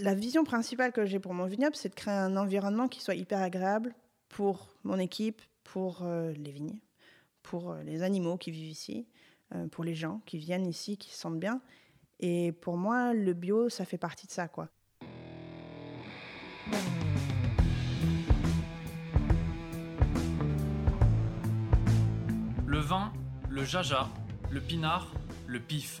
la vision principale que j'ai pour mon vignoble, c'est de créer un environnement qui soit hyper agréable pour mon équipe, pour euh, les vignes, pour euh, les animaux qui vivent ici, euh, pour les gens qui viennent ici, qui se sentent bien. Et pour moi, le bio, ça fait partie de ça, quoi. Le vin, le jaja, le pinard, le pif.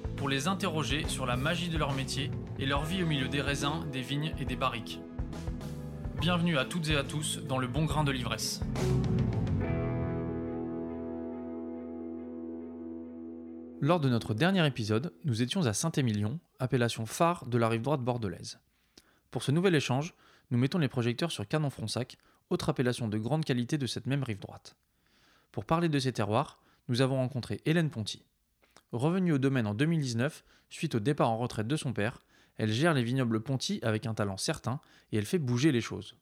pour les interroger sur la magie de leur métier et leur vie au milieu des raisins, des vignes et des barriques. Bienvenue à toutes et à tous dans le bon grain de l'ivresse. Lors de notre dernier épisode, nous étions à Saint-Émilion, appellation phare de la rive droite bordelaise. Pour ce nouvel échange, nous mettons les projecteurs sur Canon-Fronsac, autre appellation de grande qualité de cette même rive droite. Pour parler de ces terroirs, nous avons rencontré Hélène Ponty. Revenue au domaine en 2019, suite au départ en retraite de son père, elle gère les vignobles Ponty avec un talent certain et elle fait bouger les choses.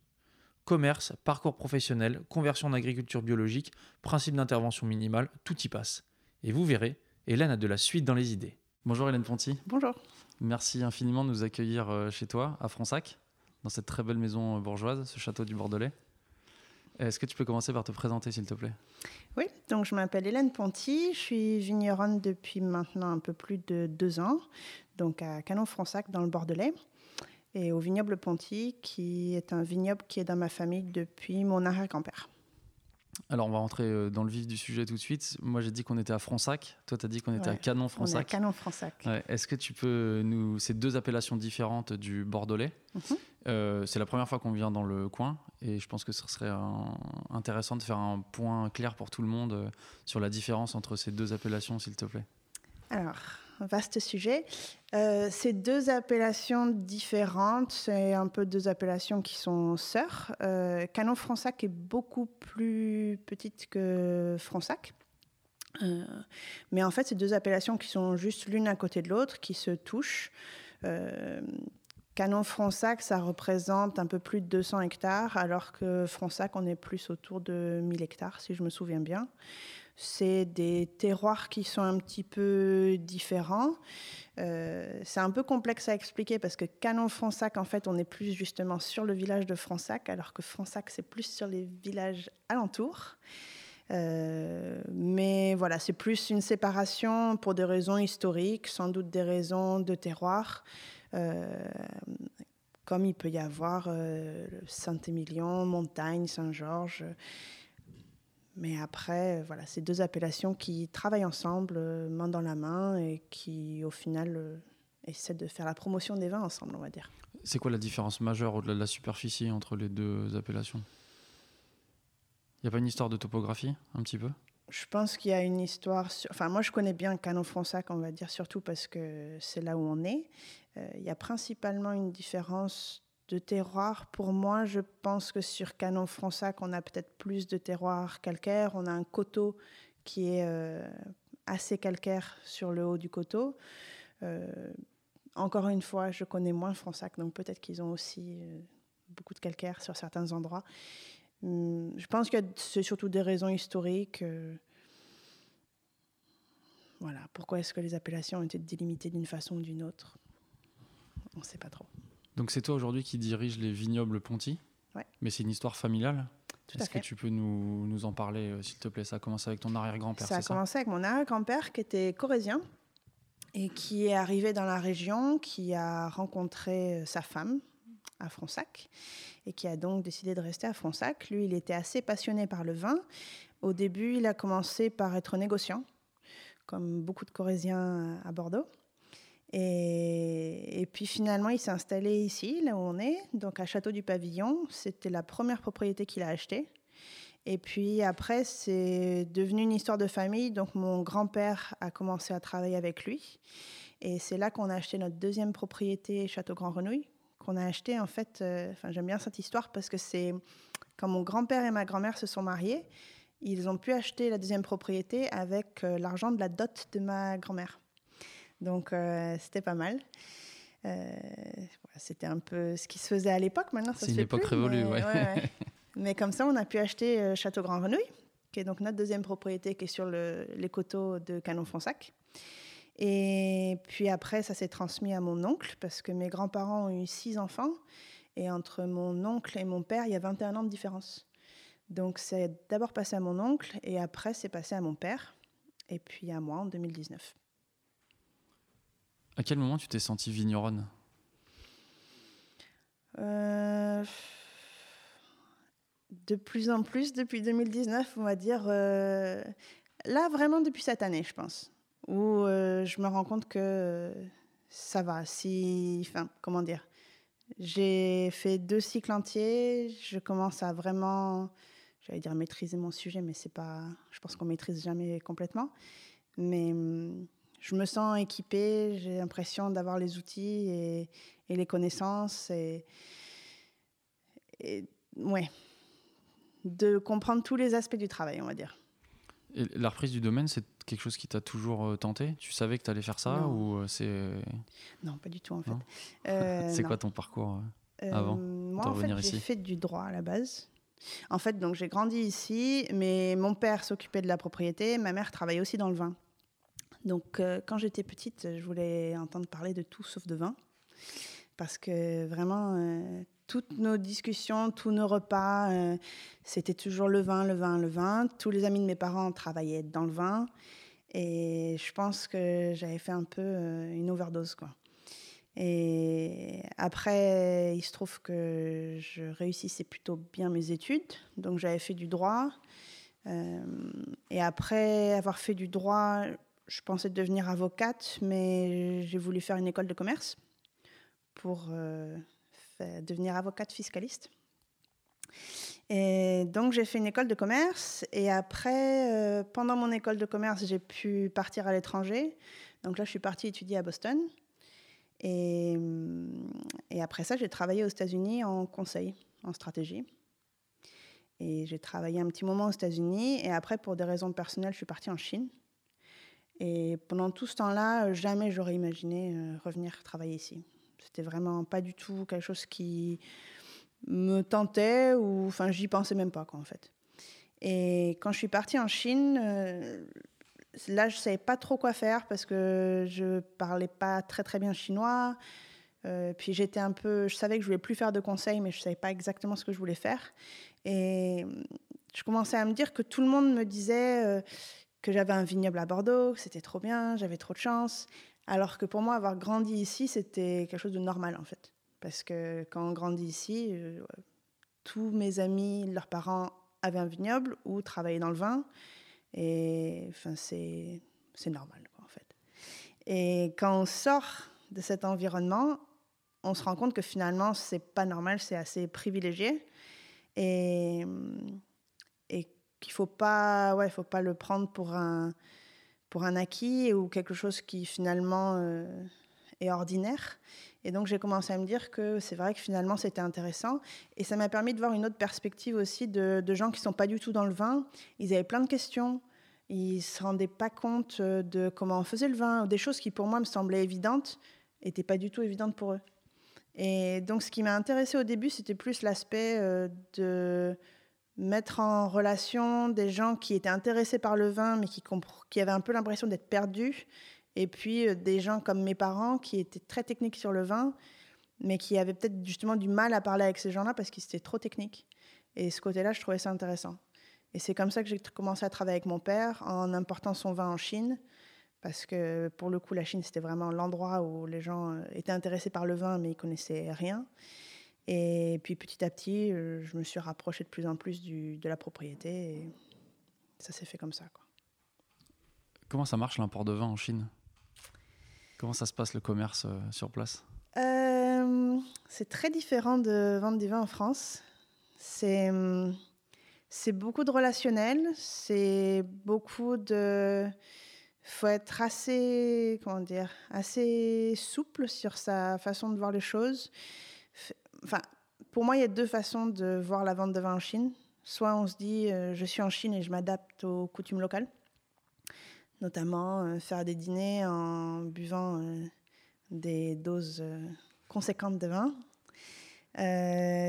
Commerce, parcours professionnel, conversion en agriculture biologique, principe d'intervention minimale, tout y passe. Et vous verrez, Hélène a de la suite dans les idées. Bonjour Hélène Ponty, Bonjour. merci infiniment de nous accueillir euh, chez toi, à Fronsac, dans cette très belle maison euh, bourgeoise, ce château du Bordelais. Est-ce que tu peux commencer par te présenter s'il te plaît? Oui, donc je m'appelle Hélène Ponty, je suis vigneronne depuis maintenant un peu plus de deux ans, donc à Canon-Fronsac dans le Bordelais, et au vignoble Ponty, qui est un vignoble qui est dans ma famille depuis mon arrière-grand-père. Alors on va rentrer euh, dans le vif du sujet tout de suite. Moi j'ai dit qu'on était à Fronsac, toi tu as dit qu'on était à On est à Canon-Fronsac. Canon-Fronsac. Ouais, Est-ce que tu peux nous. Ces deux appellations différentes du Bordelais. Mhm. Euh, c'est la première fois qu'on vient dans le coin et je pense que ce serait un- intéressant de faire un point clair pour tout le monde euh, sur la différence entre ces deux appellations, s'il te plaît. Alors, vaste sujet. Euh, ces deux appellations différentes, c'est un peu deux appellations qui sont sœurs. Euh, Canon-Fronsac est beaucoup plus petite que Fronsac. Euh, mais en fait, c'est deux appellations qui sont juste l'une à côté de l'autre, qui se touchent. Euh, Canon-Fronsac, ça représente un peu plus de 200 hectares, alors que Fronsac, on est plus autour de 1000 hectares, si je me souviens bien. C'est des terroirs qui sont un petit peu différents. Euh, c'est un peu complexe à expliquer parce que Canon-Fronsac, en fait, on est plus justement sur le village de Fronsac, alors que Fronsac, c'est plus sur les villages alentours. Euh, mais voilà, c'est plus une séparation pour des raisons historiques, sans doute des raisons de terroir, euh, comme il peut y avoir Saint-Émilion, Montagne, Saint-Georges. Mais après, euh, voilà, c'est deux appellations qui travaillent ensemble, euh, main dans la main, et qui, au final, euh, essaient de faire la promotion des vins ensemble, on va dire. C'est quoi la différence majeure au-delà de la superficie entre les deux appellations? Il n'y a pas une histoire de topographie, un petit peu? Je pense qu'il y a une histoire. Sur... Enfin, moi, je connais bien Canon-Fronsac, on va dire, surtout parce que c'est là où on est. Euh, il y a principalement une différence de terroir. Pour moi, je pense que sur Canon-Fronsac, on a peut-être plus de terroir calcaire. On a un coteau qui est euh, assez calcaire sur le haut du coteau. Euh, encore une fois, je connais moins Fronsac, donc peut-être qu'ils ont aussi euh, beaucoup de calcaire sur certains endroits. Hum, Je pense que c'est surtout des raisons historiques. Voilà, pourquoi est-ce que les appellations ont été délimitées d'une façon ou d'une autre? On ne sait pas trop. Donc c'est toi aujourd'hui qui dirige les vignobles Ponty Ouais. Mais c'est une histoire familiale Est-ce que tu peux nous, nous en parler, euh, s'il te plaît? Ça a commencé avec ton arrière-grand-père, Ça a commencé avec mon arrière-grand-père qui était corésien et qui est arrivé dans la région, qui a rencontré euh, sa femme à Fronsac et qui a donc décidé de rester à Fronsac. Lui, il était assez passionné par le vin. Au début, il a commencé par être négociant, comme beaucoup de Corésiens à Bordeaux. Et, puis finalement, il s'est installé ici, là où on est, donc à Château du Pavillon. C'était la première propriété qu'il a achetée. Et puis après, c'est devenu une histoire de famille. Donc mon grand-père a commencé à travailler avec lui. Et c'est là qu'on a acheté notre deuxième propriété, Château Grand Renouille, qu'on a acheté, en fait, euh, j'aime bien cette histoire parce que c'est quand mon grand-père et ma grand-mère se sont mariés, ils ont pu acheter la deuxième propriété avec euh, l'argent de la dot de ma grand-mère. Donc, euh, c'était pas mal. c'était un peu ce qui se faisait à l'époque. Maintenant, c'est une époque révolue, mais, mais comme ça, on a pu acheter Château Grand Renouille, qui est donc notre deuxième propriété, qui est sur les coteaux de Canon-Fonsac. Et puis après, ça s'est transmis à mon oncle, parce que mes grands-parents ont eu six enfants. Et entre mon oncle et mon père, il y a 21 ans de différence. Donc c'est d'abord passé à mon oncle, et après c'est passé à mon père, et puis à moi en 2019. À quel moment tu t'es sentie vigneronne? Euh, De plus en plus depuis 2019, on va dire. Euh, là, vraiment depuis cette année, je pense où euh, je me rends compte que ça va. Si, comment dire J'ai fait deux cycles entiers. Je commence à vraiment, j'allais dire maîtriser mon sujet, mais c'est pas. Je pense qu'on maîtrise jamais complètement. Mais hum, je me sens équipée. J'ai l'impression d'avoir les outils et, et, les connaissances et, et ouais, de comprendre tous les aspects du travail, on va dire. Et la reprise du domaine, c'est quelque chose qui t'a toujours euh, tenté? Tu savais que tu allais faire ça ou euh, c'est Non, pas du tout en fait. Euh, c'est quoi ton parcours avant Moi, en fait, j'ai fait du droit à la base. En fait, donc j'ai grandi ici, mais mon père s'occupait de la propriété, ma mère travaillait aussi dans le vin. Donc, quand j'étais petite, je voulais entendre parler de tout sauf de vin, parce que vraiment, toutes nos discussions, tous nos repas, euh, c'était toujours le vin, le vin, le vin. Tous les amis de mes parents travaillaient dans le vin. Et je pense que j'avais fait un peu euh, une overdose. Quoi. Et après, il se trouve que je réussissais plutôt bien mes études. Donc j'avais fait du droit. Euh, et après avoir fait du droit, je pensais devenir avocate, mais j'ai voulu faire une école de commerce pour devenir avocate fiscaliste. Et donc j'ai fait une école de commerce et après, euh, pendant mon école de commerce, j'ai pu partir à l'étranger. Donc là, je suis partie étudier à Boston. Mm, et après ça, j'ai travaillé aux États-Unis en conseil, en stratégie. Et j'ai travaillé un petit moment aux États-Unis et après, pour des raisons personnelles, je suis partie en Chine. Et pendant tout ce temps-là, jamais j'aurais imaginé euh, revenir travailler ici. C'était vraiment pas du tout quelque chose qui me tentait ou enfin j'y pensais même pas quoi en fait. Et quand je suis partie en Chine, euh, là je savais pas trop quoi faire parce que je parlais pas très très bien chinois. Euh, puis j'étais un peu, je savais que je voulais plus faire de conseils, mais je savais pas exactement ce que je voulais faire. Et je commençais à me dire que tout le monde me disait euh, que j'avais un vignoble à Bordeaux, c'était trop bien, j'avais trop de chance. Alors que pour moi, avoir grandi ici, c'était quelque chose de normal en fait. Parce que quand on grandit ici, euh, tous mes amis, leurs parents avaient un vignoble ou travaillaient dans le vin. Et enfin, c'est, normal en fait. Et quand on sort de cet environnement, on se rend compte que finalement, c'est pas normal, c'est assez privilégié. Et, et qu'il faut pas, ouais, faut pas le prendre pour un pour un acquis ou quelque chose qui finalement euh, est ordinaire. Et donc j'ai commencé à me dire que c'est vrai que finalement c'était intéressant. Et ça m'a permis de voir une autre perspective aussi de, gens qui ne sont pas du tout dans le vin. Ils avaient plein de questions. Ils ne se rendaient pas compte euh, de comment on faisait le vin. Des choses qui pour moi me semblaient évidentes n'étaient pas du tout évidentes pour eux. Et donc ce qui m'a intéressé au début, c'était plus l'aspect euh, de mettre en relation des gens qui étaient intéressés par le vin, mais qui, avaient un peu l'impression d'être perdus, et puis euh, des gens comme mes parents qui étaient très techniques sur le vin, mais qui avaient peut-être justement du mal à parler avec ces gens-là parce qu'ils étaient trop techniques. Et ce côté-là, je trouvais ça intéressant. Et c'est comme ça que j'ai commencé à travailler avec mon père en important son vin en Chine, parce que pour le coup, la Chine, c'était vraiment l'endroit où les gens euh, étaient intéressés par le vin, mais ils connaissaient rien. Et puis petit à petit, euh, je me suis rapprochée de plus en plus du, de la propriété et ça s'est fait comme ça. Quoi. Comment ça marche l'import de vin en Chine? Comment ça se passe le commerce euh, sur place? Euh, C'est très différent de vendre des vins en France. C'est, c'est beaucoup de relationnel, c'est beaucoup de... Il faut être assez, comment dire, assez souple sur sa façon de voir les choses Enfin, pour moi, il y a deux façons de voir la vente de vin en Chine. Soit on se dit, euh, je suis en Chine et je m'adapte aux coutumes locales, notamment euh, faire des dîners en buvant euh, des doses conséquentes de vin.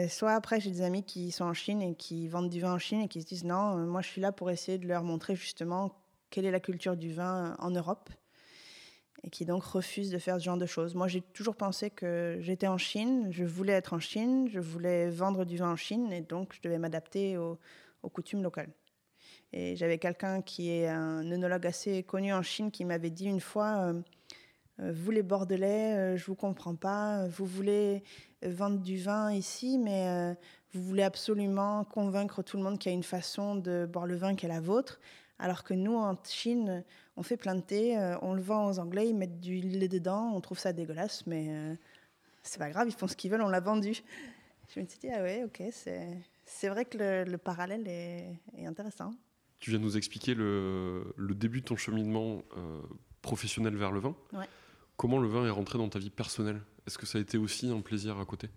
soit après, j'ai des amis qui sont en Chine et qui vendent du vin en Chine et qui se disent, non, moi je suis là pour essayer de leur montrer justement quelle est la culture du vin en Europe et qui donc refuse de faire ce genre de choses. Moi, j'ai toujours pensé que j'étais en Chine, je voulais être en Chine, je voulais vendre du vin en Chine, et donc je devais m'adapter aux, coutumes locales. Et j'avais quelqu'un qui est un œnologue assez connu en Chine qui m'avait dit une fois euh, euh, Vous les Bordelais, euh, je vous comprends pas, vous voulez vendre du vin ici, mais vous voulez absolument convaincre tout le monde qu'il y a une façon de boire le vin qui est la vôtre. Alors que nous, en Chine, on fait plein de thé, euh, on le vend aux Anglais, ils mettent du lait dedans, on trouve ça dégueulasse, mais euh, c'est pas grave, ils font ce qu'ils veulent, on l'a vendu. Je me suis dit, ah ouais, ok, c'est vrai que le, parallèle est, intéressant. Tu viens de nous expliquer le, début de ton cheminement euh, professionnel vers le vin. Comment le vin est rentré dans ta vie personnelle? Est-ce que ça a été aussi un plaisir à côté?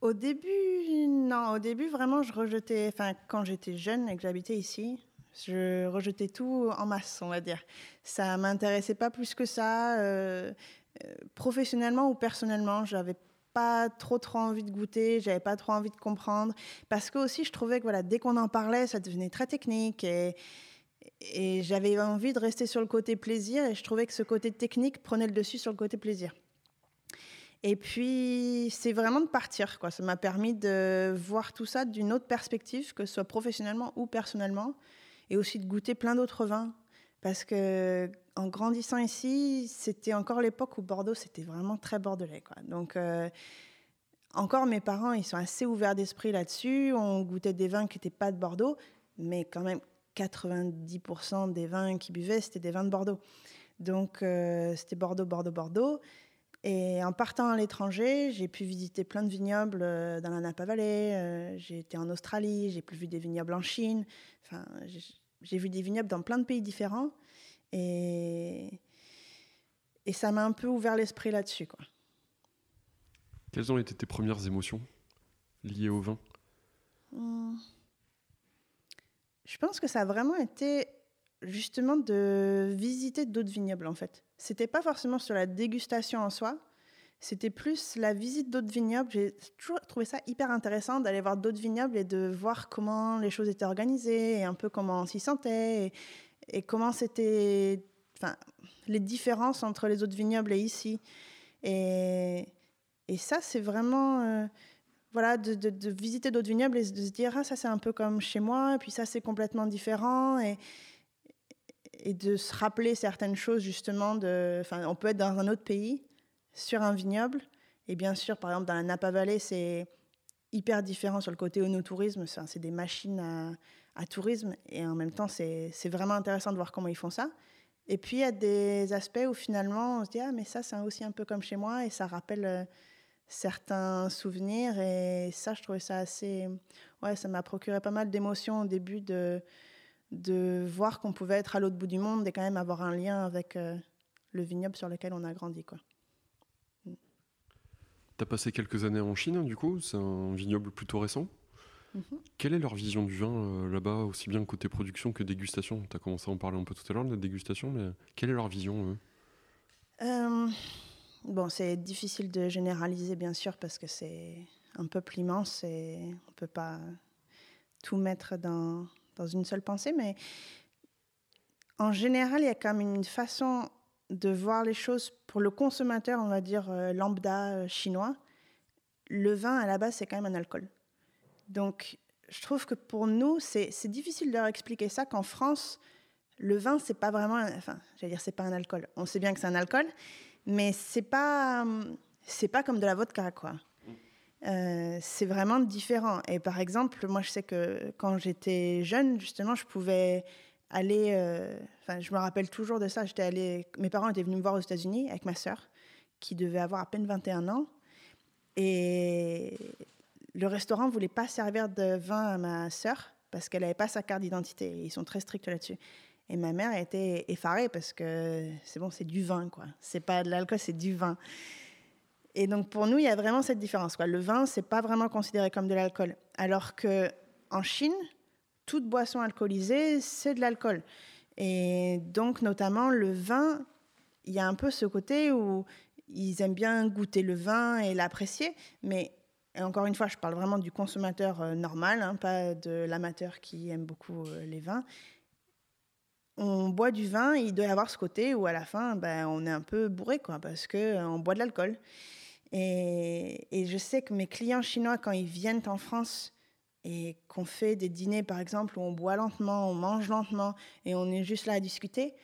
Au début, non. Au début, vraiment, je rejetais. Enfin, quand j'étais jeune et que j'habitais ici, je rejetais tout en masse, on va dire. Ça m'intéressait pas plus que ça, euh, euh, professionnellement ou personnellement. J'avais pas trop trop envie de goûter, j'avais pas trop envie de comprendre, parce que aussi je trouvais que voilà, dès qu'on en parlait, ça devenait très technique et, et j'avais envie de rester sur le côté plaisir et je trouvais que ce côté technique prenait le dessus sur le côté plaisir. Et puis, c'est vraiment de partir. Quoi. Ça m'a permis de voir tout ça d'une autre perspective, que ce soit professionnellement ou personnellement, et aussi de goûter plein d'autres vins. Parce que en grandissant ici, c'était encore l'époque où Bordeaux, c'était vraiment très bordelais. Quoi. Donc, euh, encore mes parents, ils sont assez ouverts d'esprit là-dessus. On goûtait des vins qui n'étaient pas de Bordeaux, mais quand même 90% des vins qu'ils buvaient, c'était des vins de Bordeaux. Donc, euh, c'était Bordeaux, Bordeaux, Bordeaux. Et en partant à l'étranger, j'ai pu visiter plein de vignobles euh, dans la Napa Valley. Euh, j'ai été en Australie, j'ai pu vu des vignobles en Chine. Enfin, j'ai vu des vignobles dans plein de pays différents. Et, et ça m'a un peu ouvert l'esprit là-dessus. Quoi. Quelles ont été tes premières émotions liées au vin? Hmm. Je pense que ça a vraiment été justement de visiter d'autres vignobles en fait. C'était pas forcément sur la dégustation en soi, c'était plus la visite d'autres vignobles. J'ai toujours trouvé ça hyper intéressant d'aller voir d'autres vignobles et de voir comment les choses étaient organisées et un peu comment on s'y sentait et, comment c'était, enfin, les différences entre les autres vignobles et ici. Et, et ça, c'est vraiment, euh, voilà, de, visiter d'autres vignobles et de se dire, ah, ça c'est un peu comme chez moi, et puis ça c'est complètement différent. Et de se rappeler certaines choses justement. De, on peut être dans un autre pays sur un vignoble et bien sûr, par exemple, dans la Napa Valley, c'est hyper différent sur le côté onotourisme. C'est des machines à, tourisme et en même temps, c'est vraiment intéressant de voir comment ils font ça. Et puis, il y a des aspects où finalement, on se dit, ah, mais ça, c'est aussi un peu comme chez moi et ça rappelle euh, certains souvenirs. Et ça, je trouvais ça assez. Ouais, ça m'a procuré pas mal d'émotions au début de de voir qu'on pouvait être à l'autre bout du monde et quand même avoir un lien avec euh, le vignoble sur lequel on a grandi. Quoi. Mm. Tu as passé quelques années en Chine, du coup, c'est un vignoble plutôt récent. Mm-hmm. Quelle est leur vision du vin euh, là-bas, aussi bien côté production que dégustation? Tu as commencé à en parler un peu tout à l'heure de la dégustation, mais quelle est leur vision eux? Euh, Bon, c'est difficile de généraliser, bien sûr, parce que c'est un peuple immense et on ne peut pas tout mettre dans, dans une seule pensée, mais en général, il y a quand même une façon de voir les choses pour le consommateur, on va dire euh, lambda euh, chinois. Le vin, à la base, c'est quand même un alcool. Donc, je trouve que pour nous, c'est difficile de leur expliquer ça qu'en France, le vin, c'est pas vraiment, enfin, j'allais dire, c'est pas un alcool. On sait bien que c'est un alcool, mais c'est pas, c'est pas comme de la vodka, quoi. Euh, c'est vraiment différent. Et par exemple, moi, je sais que quand j'étais jeune, justement, je pouvais aller. Euh, enfin, je me rappelle toujours de ça. J'étais allée. Mes parents étaient venus me voir aux États-Unis avec ma sœur, qui devait avoir à peine 21 ans. Et le restaurant voulait pas servir de vin à ma sœur parce qu'elle n'avait pas sa carte d'identité. Ils sont très stricts là-dessus. Et ma mère était effarée parce que c'est bon, c'est du vin, quoi. C'est pas de l'alcool, c'est du vin. Et donc pour nous, il y a vraiment cette différence. Quoi. Le vin, c'est pas vraiment considéré comme de l'alcool, alors que en Chine, toute boisson alcoolisée, c'est de l'alcool. Et donc notamment le vin, il y a un peu ce côté où ils aiment bien goûter le vin et l'apprécier, mais encore une fois, je parle vraiment du consommateur euh, normal, hein, pas de l'amateur qui aime beaucoup euh, les vins. On boit du vin, il doit y avoir ce côté où à la fin, ben, on est un peu bourré, quoi, parce qu'on euh, boit de l'alcool. Et, je sais que mes clients chinois, quand ils viennent en France et qu'on fait des dîners, par exemple, où on boit lentement, on mange lentement et on est juste là à discuter,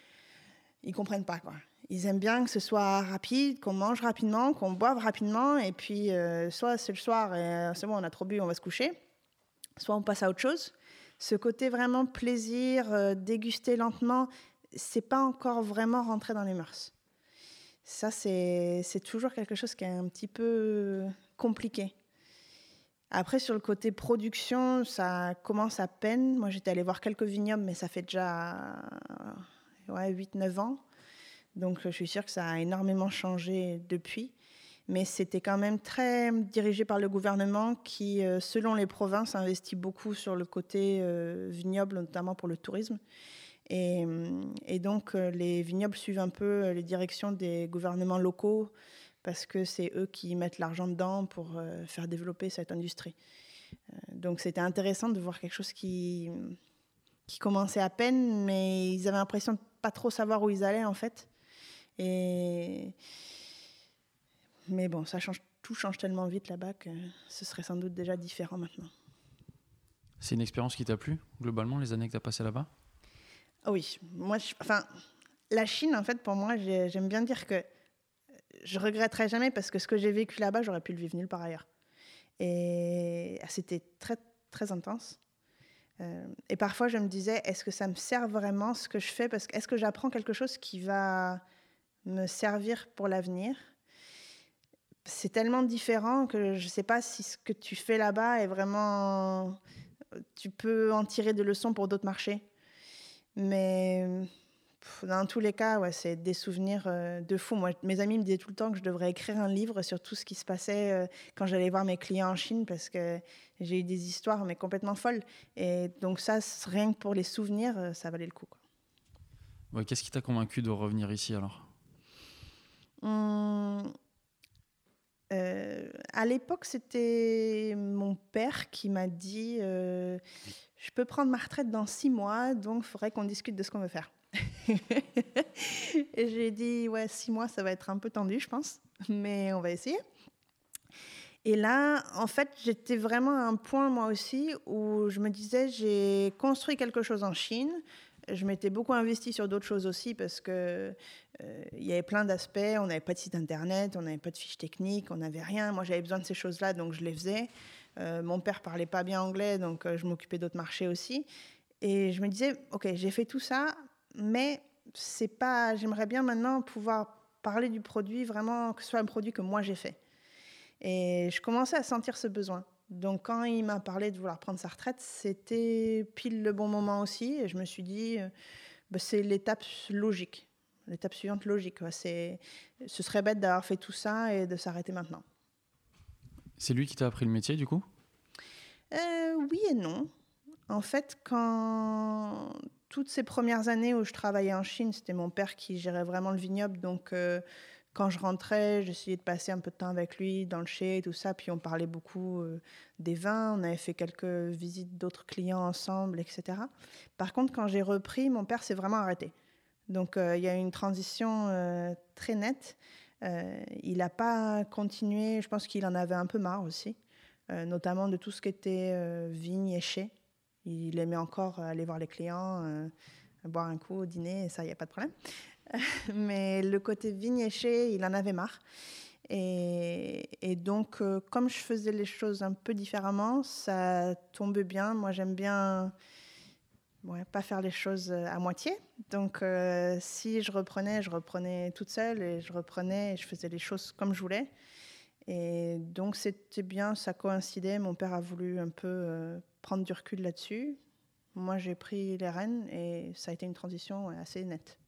ils comprennent pas, quoi. Ils aiment bien que ce soit rapide, qu'on mange rapidement, qu'on boive rapidement, et puis euh, soit c'est le soir et euh, c'est bon, on a trop bu, on va se coucher, soit on passe à autre chose. Ce côté vraiment plaisir, euh, déguster lentement, c'est pas encore vraiment rentré dans les mœurs. Ça, c'est toujours quelque chose qui est un petit peu compliqué. Après, sur le côté production, ça commence à peine. Moi, j'étais allée voir quelques vignobles, mais ça fait déjà ouais, 8-9 ans. Donc je suis sûre que ça a énormément changé depuis. Mais c'était quand même très dirigé par le gouvernement qui, euh, selon les provinces, investit beaucoup sur le côté euh, vignoble, notamment pour le tourisme. Et, euh, donc les vignobles suivent un peu les directions des gouvernements locaux parce que c'est eux qui mettent l'argent dedans pour faire développer cette industrie. donc c'était intéressant de voir quelque chose qui, qui commençait à peine, mais ils avaient l'impression de pas trop savoir où ils allaient en fait. Et... Mais bon, ça change, tout change tellement vite là-bas que ce serait sans doute déjà différent maintenant. C'est une expérience qui t'a plu, globalement, les années que tu as passées là-bas? Oui. Moi, enfin, la Chine, en fait, pour moi, j'aime bien dire que je regretterai jamais parce que ce que j'ai vécu là-bas, j'aurais pu le vivre nulle part ailleurs. Et c'était très, très intense. Euh, et parfois, je me disais, est-ce que ça me sert vraiment ce que je fais? Parce que est-ce que j'apprends quelque chose qui va me servir pour l'avenir? C'est tellement différent que je ne sais pas si ce que tu fais là-bas est vraiment... Tu peux en tirer des leçons pour d'autres marchés. Mais dans tous les cas, ouais, c'est des souvenirs euh, de fou. Moi, mes amis me disaient tout le temps que je devrais écrire un livre sur tout ce qui se passait euh, quand j'allais voir mes clients en Chine parce que j'ai eu des histoires mais complètement folles. Et donc ça, rien que pour les souvenirs, euh, ça valait le coup. Ouais, Qu'est-ce qui t'a convaincu de revenir ici alors? Hum, euh, à l'époque, c'était mon père qui m'a dit euh, Je peux prendre ma retraite dans six mois, donc il faudrait qu'on discute de ce qu'on veut faire. et j'ai dit Ouais, six mois, ça va être un peu tendu, je pense, mais on va essayer. Et là, en fait, j'étais vraiment à un point, moi aussi, où je me disais J'ai construit quelque chose en Chine je m'étais beaucoup investie sur d'autres choses aussi parce que euh, il y avait plein d'aspects. On n'avait pas de site internet, on n'avait pas de fiches techniques, on n'avait rien. Moi, j'avais besoin de ces choses-là, donc je les faisais. Euh, mon père parlait pas bien anglais, donc euh, je m'occupais d'autres marchés aussi. Et je me disais, ok, j'ai fait tout ça, mais c'est pas. J'aimerais bien maintenant pouvoir parler du produit vraiment que ce soit un produit que moi j'ai fait. Et je commençais à sentir ce besoin. Donc quand il m'a parlé de vouloir prendre sa retraite, c'était pile le bon moment aussi. Et je me suis dit, euh, bah, c'est l'étape logique, l'étape suivante logique. C'est, ce serait bête d'avoir fait tout ça et de s'arrêter maintenant. C'est lui qui t'a appris le métier du coup? Euh, Oui et non. En fait, quand toutes ces premières années où je travaillais en Chine, c'était mon père qui gérait vraiment le vignoble, donc euh, quand je rentrais, j'essayais de passer un peu de temps avec lui dans le chai et tout ça. Puis on parlait beaucoup euh, des vins. On avait fait quelques visites d'autres clients ensemble, etc. Par contre, quand j'ai repris, mon père s'est vraiment arrêté. Donc il y a eu une transition très nette. Il n'a pas continué. Je pense qu'il en avait un peu marre aussi, notamment de tout ce qui était vigne et chai. Il aimait encore aller voir les clients, boire un coup dîner, et ça, il n'y a pas de problème. mais le côté vignéché, il en avait marre. Et, donc, euh, comme je faisais les choses un peu différemment, ça tombait bien. Moi, j'aime bien ouais, pas faire les choses euh, à moitié. Donc, euh, si je reprenais, je reprenais toute seule et je reprenais et je faisais les choses comme je voulais. Et donc, c'était bien, ça coïncidait. Mon père a voulu un peu prendre du recul là-dessus. Moi, j'ai pris les rênes et ça a été une transition assez nette.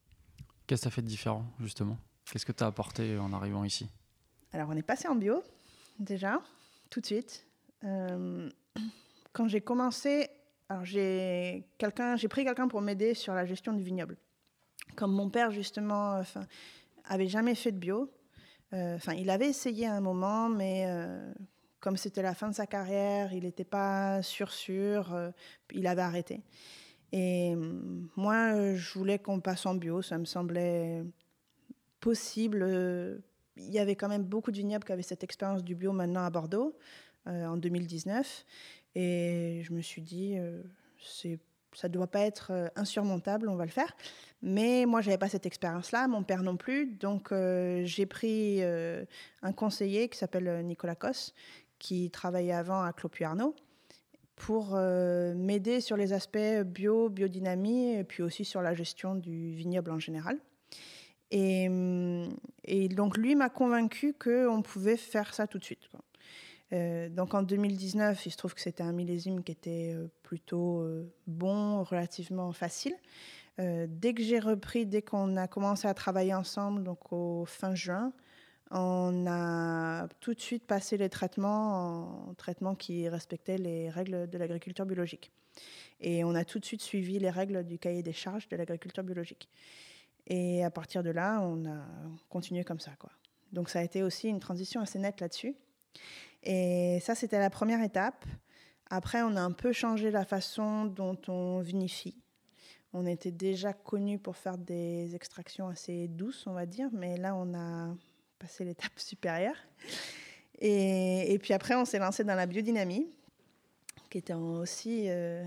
Qu'est-ce que as fait de différent, justement? Qu'est-ce que tu as apporté en arrivant ici? Alors, on est passé en bio, déjà, tout de suite. Euh, quand j'ai commencé, alors j'ai quelqu'un, j'ai pris quelqu'un pour m'aider sur la gestion du vignoble. Comme mon père justement, enfin, avait jamais fait de bio. Euh, enfin, il avait essayé à un moment, mais euh, comme c'était la fin de sa carrière, il n'était pas sûr sûr, il avait arrêté. Et moi, je voulais qu'on passe en bio, ça me semblait possible. Il y avait quand même beaucoup de vignobles qui avaient cette expérience du bio maintenant à Bordeaux en 2019. Et je me suis dit, euh, ça ne doit pas être euh, insurmontable, on va le faire. Mais moi, je n'avais pas cette expérience-là, mon père non plus. Donc, euh, j'ai pris un conseiller qui s'appelle Nicolas Cos, qui travaillait avant à Clopu Arnaud, pour m'aider sur les aspects bio, biodynamie, et puis aussi sur la gestion du vignoble en général. Et, et donc, lui m'a convaincu qu'on pouvait faire ça tout de suite. Euh, donc en 2019, il se trouve que c'était un millésime qui était euh, plutôt euh, bon, relativement facile. dès que j'ai repris, dès qu'on a commencé à travailler ensemble, donc au fin juin, on a tout de suite passé les traitements en traitements qui respectaient les règles de l'agriculture biologique. Et on a tout de suite suivi les règles du cahier des charges de l'agriculture biologique. Et à partir de là, on a continué comme ça. Quoi. Donc ça a été aussi une transition assez nette là-dessus. Et ça, c'était la première étape. Après, on a un peu changé la façon dont on vinifie. On était déjà connu pour faire des extractions assez douces, on va dire, mais là, on a passé l'étape supérieure. Et, puis après, on s'est lancé dans la biodynamie, qui était aussi euh,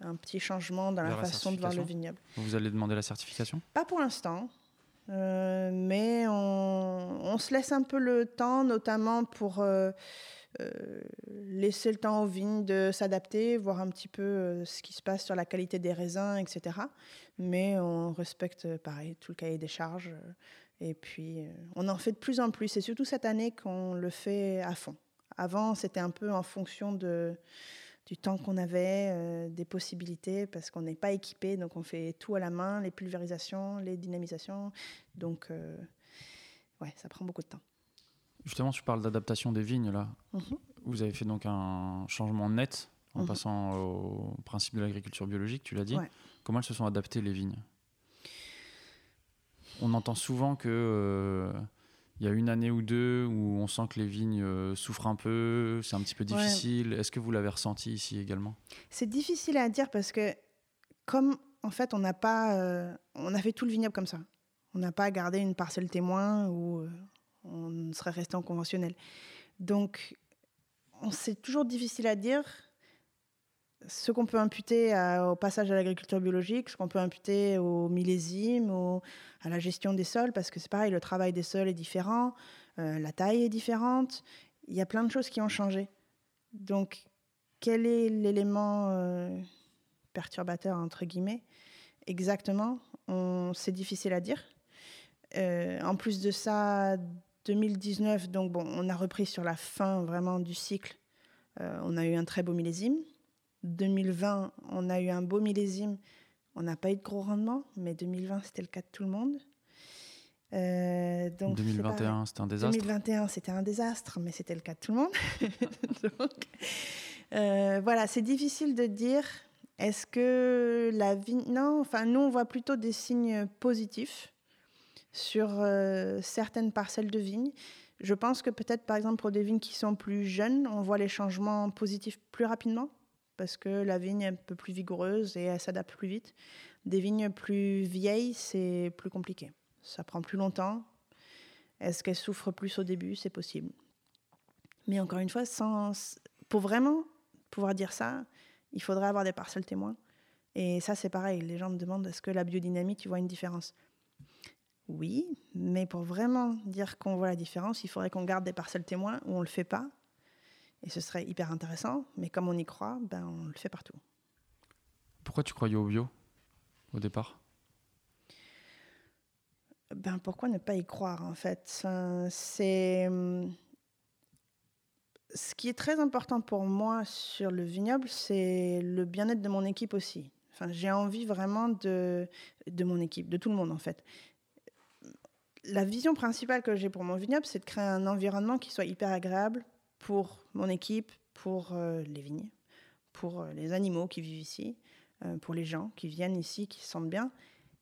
un petit changement dans la façon de voir le vignoble. Vous allez demander la certification? Pas pour l'instant. Euh, mais on, se laisse un peu le temps, notamment pour euh, euh, laisser le temps aux vignes de s'adapter, voir un petit peu ce qui se passe sur la qualité des raisins, etc. Mais on respecte, pareil, tout le cahier des charges. et puis, on en fait de plus en plus. C'est surtout cette année qu'on le fait à fond. Avant, c'était un peu en fonction de du temps qu'on avait, euh, des possibilités, parce qu'on n'est pas équipé, donc on fait tout à la main, les pulvérisations, les dynamisations. Donc, euh, ouais, ça prend beaucoup de temps. Justement, tu parles d'adaptation des vignes, là. Mhm. Vous avez fait donc un changement net en mhm. passant au principe de l'agriculture biologique, tu l'as dit. Comment elles se sont adaptées, les vignes? On entend souvent que... Euh, il y a une année ou deux où on sent que les vignes euh, souffrent un peu, c'est un petit peu difficile. Est-ce que vous l'avez ressenti ici également? C'est difficile à dire parce que comme en fait on n'a pas, euh, on a fait tout le vignoble comme ça. On n'a pas gardé une parcelle témoin où euh, on serait resté en conventionnel. Donc c'est toujours difficile à dire ce qu'on peut imputer au passage à l'agriculture biologique, ce qu'on peut imputer au millésime, à la gestion des sols, parce que c'est pareil, le travail des sols est différent, euh, la taille est différente, il y a plein de choses qui ont changé. Donc, quel est l'élément euh, perturbateur, entre guillemets? Exactement, c'est difficile à dire. Euh, en plus de ça, 2019, donc bon, on a repris sur la fin vraiment du cycle. on a eu un très beau millésime. 2020, on a eu un beau millésime. On n'a pas eu de gros rendement, mais 2020, c'était le cas de tout le monde. Euh, donc 2021, c'était un désastre 2021, c'était un désastre, mais c'était le cas de tout le monde. Euh, voilà, c'est difficile de dire. Est-ce que la vie. Non, enfin, nous, on voit plutôt des signes positifs sur euh, certaines parcelles de vignes. Je pense que peut-être, par exemple, pour des vignes qui sont plus jeunes, on voit les changements positifs plus rapidement parce que la vigne est un peu plus vigoureuse et elle s'adapte plus vite. Des vignes plus vieilles, c'est plus compliqué. Ça prend plus longtemps. Est-ce qu'elles souffrent plus au début? C'est possible. Mais encore une fois, sans, pour vraiment pouvoir dire ça, il faudrait avoir des parcelles témoins. Et ça, c'est pareil. Les gens me demandent est-ce que la biodynamie, tu vois une différence? Oui, mais pour vraiment dire qu'on voit la différence, il faudrait qu'on garde des parcelles témoins où on ne le fait pas et ce serait hyper intéressant, mais comme on y croit, ben, on le fait partout. Pourquoi tu croyais au bio au départ? Ben, Pourquoi ne pas y croire en fait? C'est hum, Ce qui est très important pour moi sur le vignoble, c'est le bien-être de mon équipe aussi. Enfin, J'ai envie vraiment de, de mon équipe, de tout le monde en fait la vision principale que j'ai pour mon vignoble, c'est de créer un environnement qui soit hyper agréable pour mon équipe, pour euh, les vignes, pour euh, les animaux qui vivent ici, euh, pour les gens qui viennent ici, qui se sentent bien.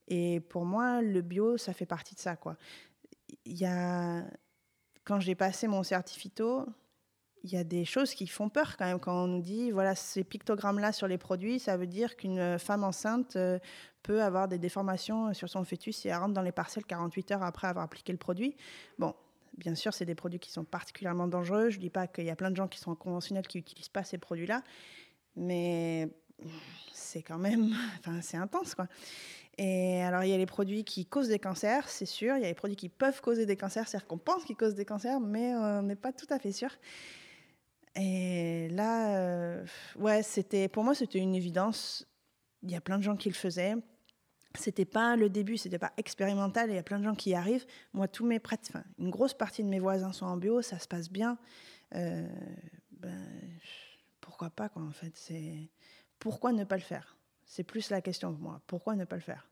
Et pour moi, le bio, ça fait partie de ça. Quoi. Y a... Quand j'ai passé mon certificat, il y a des choses qui font peur quand même quand on nous dit voilà ces pictogrammes là sur les produits ça veut dire qu'une femme enceinte peut avoir des déformations sur son fœtus si elle rentre dans les parcelles 48 heures après avoir appliqué le produit bon bien sûr c'est des produits qui sont particulièrement dangereux je dis pas qu'il y a plein de gens qui sont conventionnels qui n'utilisent pas ces produits là mais c'est quand même enfin c'est intense quoi et alors, il y a les produits qui causent des cancers, c'est sûr. Il y a les produits qui peuvent causer des cancers, c'est-à-dire qu'on pense qu'ils causent des cancers, mais on n'est pas tout à fait sûr. Et là, euh, ouais, c'était pour moi, c'était une évidence. Il y a plein de gens qui le faisaient. C'était pas le début, c'était pas expérimental. Il y a plein de gens qui y arrivent. Moi, tous mes enfin, une grosse partie de mes voisins sont en bio, ça se passe bien. Euh, ben, pourquoi pas, quoi, en fait C'est pourquoi ne pas le faire? C'est plus la question pour moi. Pourquoi ne pas le faire?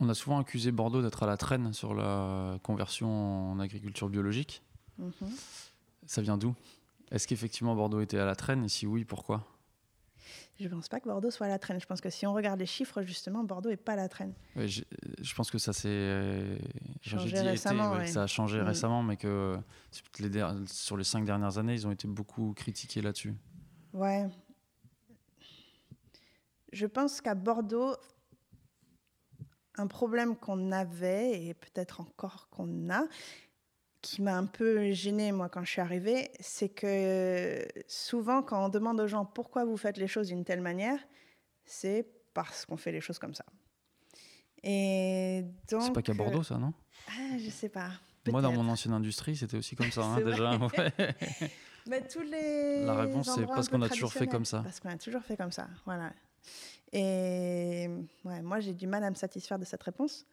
On a souvent accusé Bordeaux d'être à la traîne sur la conversion en agriculture biologique. Mhm. Ça vient d'où? Est-ce qu'effectivement Bordeaux était à la traîne? Et si oui, pourquoi? Je ne pense pas que Bordeaux soit à la traîne. Je pense que si on regarde les chiffres, justement, Bordeaux n'est pas à la traîne. je, pense que ça s'est changé récemment. Ça a changé mm. récemment, mais que sur les cinq dernières années, ils ont été beaucoup critiqués là-dessus. Ouais, je pense qu'à Bordeaux, un problème qu'on avait, et peut-être encore qu'on a, qui m'a un peu gênée, moi, quand je suis arrivée, c'est que souvent, quand on demande aux gens pourquoi vous faites les choses d'une telle manière, c'est parce qu'on fait les choses comme ça. Et donc. C'est pas qu'à Bordeaux, ça, non? Ah, Je sais pas. Moi, dans mon ancienne industrie, c'était aussi comme ça, hein, déjà. Mais tous les. La réponse, c'est parce qu'on a toujours fait comme ça. Parce qu'on a toujours fait comme ça, voilà. Et ouais, moi, j'ai du mal à me satisfaire de cette réponse.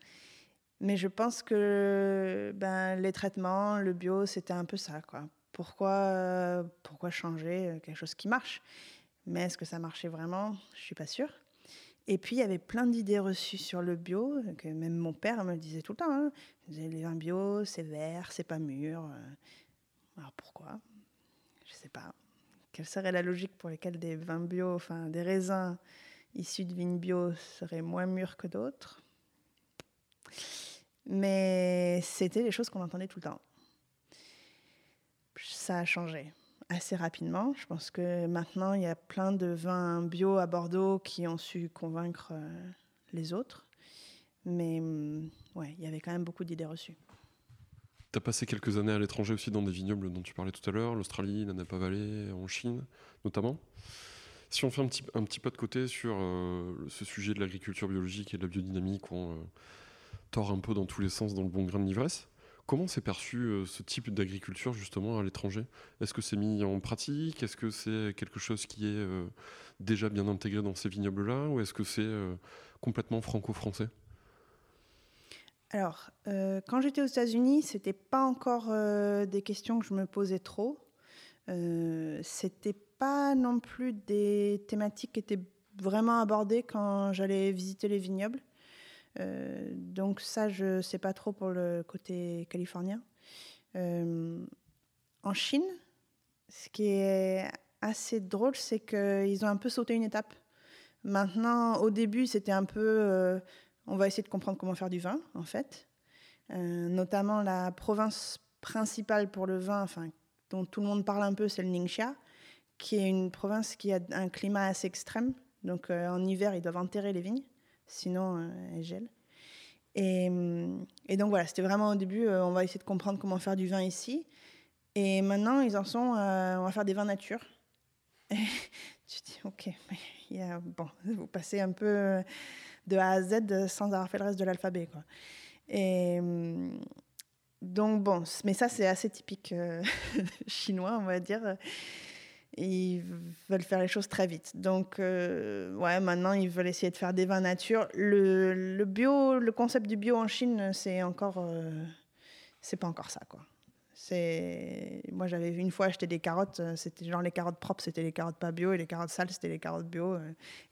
Mais je pense que ben, les traitements, le bio, c'était un peu ça. Quoi. Pourquoi, pourquoi changer quelque chose qui marche? Mais est-ce que ça marchait vraiment? Je ne suis pas sûre. Et puis, il y avait plein d'idées reçues sur le bio, que même mon père me disait tout le temps. Hein. Il disait, les vins bio, c'est vert, c'est pas mûr. Alors pourquoi? Je ne sais pas. Quelle serait la logique pour lesquelles des vins bio, enfin des raisins issus de vignes bio seraient moins mûrs que d'autres? Mais c'était les choses qu'on entendait tout le temps. Ça a changé assez rapidement. Je pense que maintenant, il y a plein de vins bio à Bordeaux qui ont su convaincre euh, les autres. Mais mm, ouais, il y avait quand même beaucoup d'idées reçues. Tu as passé quelques années à l'étranger aussi dans des vignobles dont tu parlais tout à l'heure, l'Australie, la Napa Valley, en Chine notamment. Si on fait un petit, pas de côté sur euh, ce sujet de l'agriculture biologique et de la biodynamique, où on euh, tord un peu dans tous les sens dans le bon grain de l'ivresse, comment s'est perçu euh, ce type d'agriculture justement à l'étranger? Est-ce que c'est mis en pratique? Est-ce que c'est quelque chose qui est déjà bien intégré dans ces vignobles-là? Ou est-ce que c'est complètement franco-français? Alors, quand j'étais aux États-Unis, c'était pas encore des questions que je me posais trop. Euh, c'était pas non plus des thématiques qui étaient vraiment abordées quand j'allais visiter les vignobles. Euh, donc ça, je sais pas trop pour le côté californien. Euh, en Chine, ce qui est assez drôle, c'est qu'ils ont un peu sauté une étape. Maintenant, au début, c'était un peu, on va essayer de comprendre comment faire du vin, en fait. notamment la province principale pour le vin, enfin dont tout le monde parle un peu, c'est le Ningxia, qui est une province qui a un climat assez extrême. Donc euh, en hiver, ils doivent enterrer les vignes, sinon euh, elles gèlent. Et, et, donc voilà, c'était vraiment au début, euh, on va essayer de comprendre comment faire du vin ici. Et maintenant, ils en sont, on va faire des vins nature. Tu dis, ok, il y a, bon, vous passez un peu de A à Z sans avoir fait le reste de l'alphabet. Quoi. Et, donc bon, mais ça c'est assez typique euh, chinois, on va dire. Ils veulent faire les choses très vite. Donc euh, ouais, maintenant ils veulent essayer de faire des vins nature. Le, bio, le concept du bio en Chine, c'est encore, euh, c'est pas encore ça quoi. Moi j'avais une fois acheté des carottes, c'était genre les carottes propres, c'était les carottes pas bio et les carottes sales, c'était les carottes bio.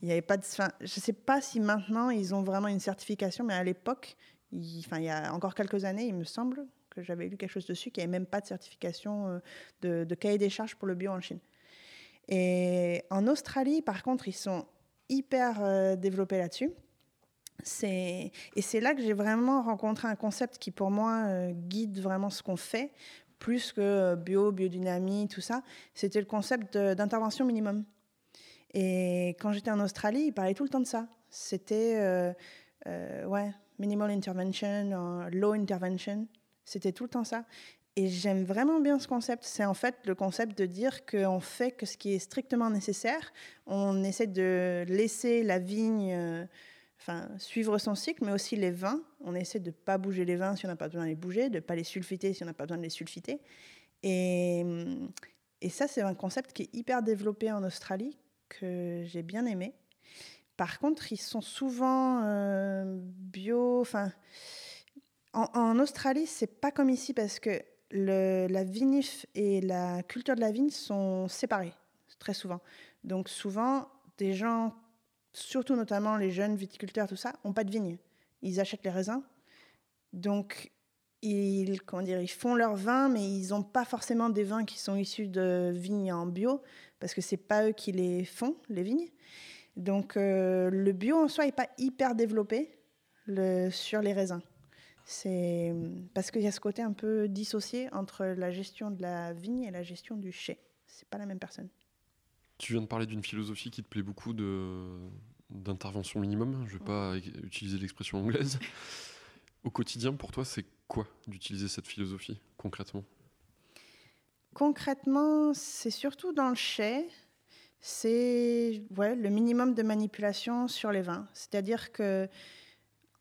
Il n'y avait pas de, fin, je sais pas si maintenant ils ont vraiment une certification, mais à l'époque Il, enfin, il y a encore quelques années, il me semble que j'avais lu quelque chose dessus, qui n'y avait même pas de certification euh, de, cahier des charges pour le bio en Chine. Et en Australie, par contre, ils sont hyper euh, développés là-dessus. Et c'est là que j'ai vraiment rencontré un concept qui, pour moi, euh, guide vraiment ce qu'on fait, plus que bio, biodynamie, tout ça. C'était le concept d'intervention minimum. Et quand j'étais en Australie, ils parlaient tout le temps de ça. C'était, ouais, minimal intervention, low intervention. C'était tout le temps ça. Et j'aime vraiment bien ce concept. C'est en fait le concept de dire qu'on fait que ce qui est strictement nécessaire. On essaie de laisser la vigne euh, suivre son cycle, mais aussi les vins. On essaie de ne pas bouger les vins si on n'a pas besoin de les bouger, de ne pas les sulfiter si on n'a pas besoin de les sulfiter. Et, et ça, c'est un concept qui est hyper développé en Australie, que j'ai bien aimé. Par contre, ils sont souvent euh, bio. Enfin en, Australie, c'est pas comme ici parce que le, la vinif et la culture de la vigne sont séparées très souvent. Donc souvent, des gens, surtout notamment les jeunes viticulteurs, tout ça, ont pas de vigne. Ils achètent les raisins. Donc ils, comment dire, ils font leur vin, mais ils n'ont pas forcément des vins qui sont issus de vignes en bio, parce que c'est pas eux qui les font, les vignes. Donc euh, le bio en soi n'est pas hyper développé sur les raisins. C'est parce qu'il y a ce côté un peu dissocié entre la gestion de la vigne et la gestion du chai. C'est pas la même personne. Tu viens de parler d'une philosophie qui te plaît beaucoup de d'intervention minimum. Je ne vais pas utiliser l'expression anglaise. Au quotidien, pour toi, c'est quoi d'utiliser cette philosophie concrètement? Concrètement, c'est surtout dans le chai. C'est ouais, le minimum de manipulation sur les vins. C'est-à-dire que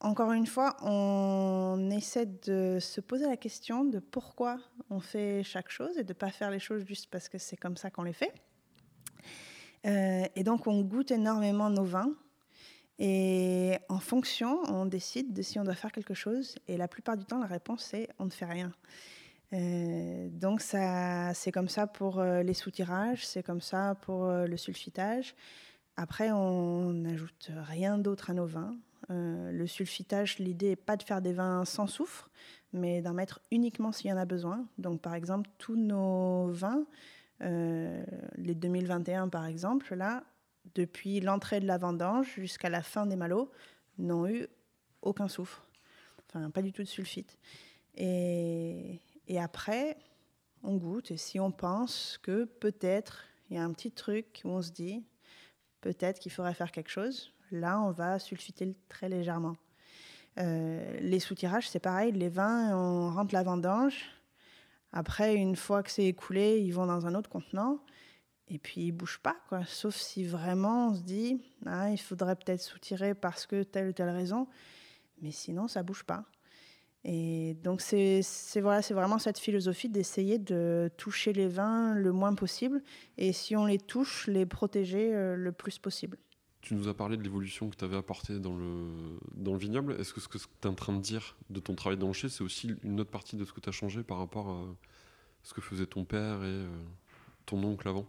encore une fois, on essaie de se poser la question de pourquoi on fait chaque chose et de ne pas faire les choses juste parce que c'est comme ça qu'on les fait. Euh, et donc, on goûte énormément nos vins. Et en fonction, on décide de si on doit faire quelque chose. Et la plupart du temps, la réponse est on ne fait rien. Euh, donc, c'est comme ça pour euh, les soutirages, c'est comme ça pour le sulfitage. Après, on n'ajoute rien d'autre à nos vins. Euh, le sulfitage, l'idée n'est pas de faire des vins sans soufre, mais d'en mettre uniquement s'il y en a besoin. Donc, par exemple, tous nos vins, euh, les 2021 par exemple, là, depuis l'entrée de la vendange jusqu'à la fin des malots, n'ont eu aucun soufre. Enfin, pas du tout de sulfite. Et, et après, on goûte. Et si on pense que peut-être il y a un petit truc où on se dit, peut-être qu'il faudrait faire quelque chose, Là, on va sulfiter très légèrement. Euh, les soutirages, c'est pareil. Les vins, on rentre la vendange. Après, une fois que c'est écoulé, ils vont dans un autre contenant. Et puis, ils ne bougent pas. Quoi. Sauf si vraiment on se dit, ah, il faudrait peut-être soutirer parce que telle ou telle raison. Mais sinon, ça ne bouge pas. Et donc, c'est voilà, vraiment cette philosophie d'essayer de toucher les vins le moins possible. Et si on les touche, les protéger euh, le plus possible. Tu nous as parlé de l'évolution que tu avais apportée dans le, vignoble. Est-ce que ce que tu es en train de dire de ton travail dans le c'est aussi une autre partie de ce que tu as changé par rapport à ce que faisait ton père et euh, ton oncle avant?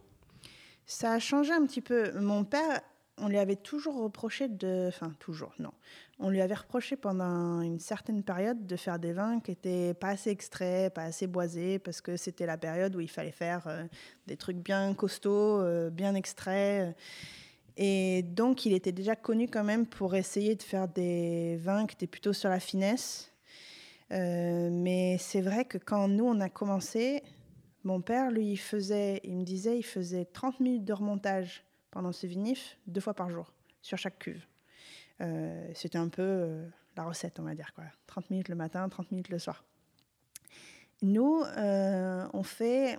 Ça a changé un petit peu. Mon père, on lui avait toujours reproché de. Enfin, toujours, non. On lui avait reproché pendant une certaine période de faire des vins qui n'étaient pas assez extraits, pas assez boisés, parce que c'était la période où il fallait faire euh, des trucs bien costauds, euh, bien extraits. Et donc, il était déjà connu quand même pour essayer de faire des vins qui étaient plutôt sur la finesse. Euh, mais c'est vrai que quand nous, on a commencé, mon père, lui, il, faisait, il me disait, il faisait 30 minutes de remontage pendant ce vinif, deux fois par jour, sur chaque cuve. Euh, c'était un peu euh, la recette, on va dire. Quoi. 30 minutes le matin, 30 minutes le soir. Nous, on fait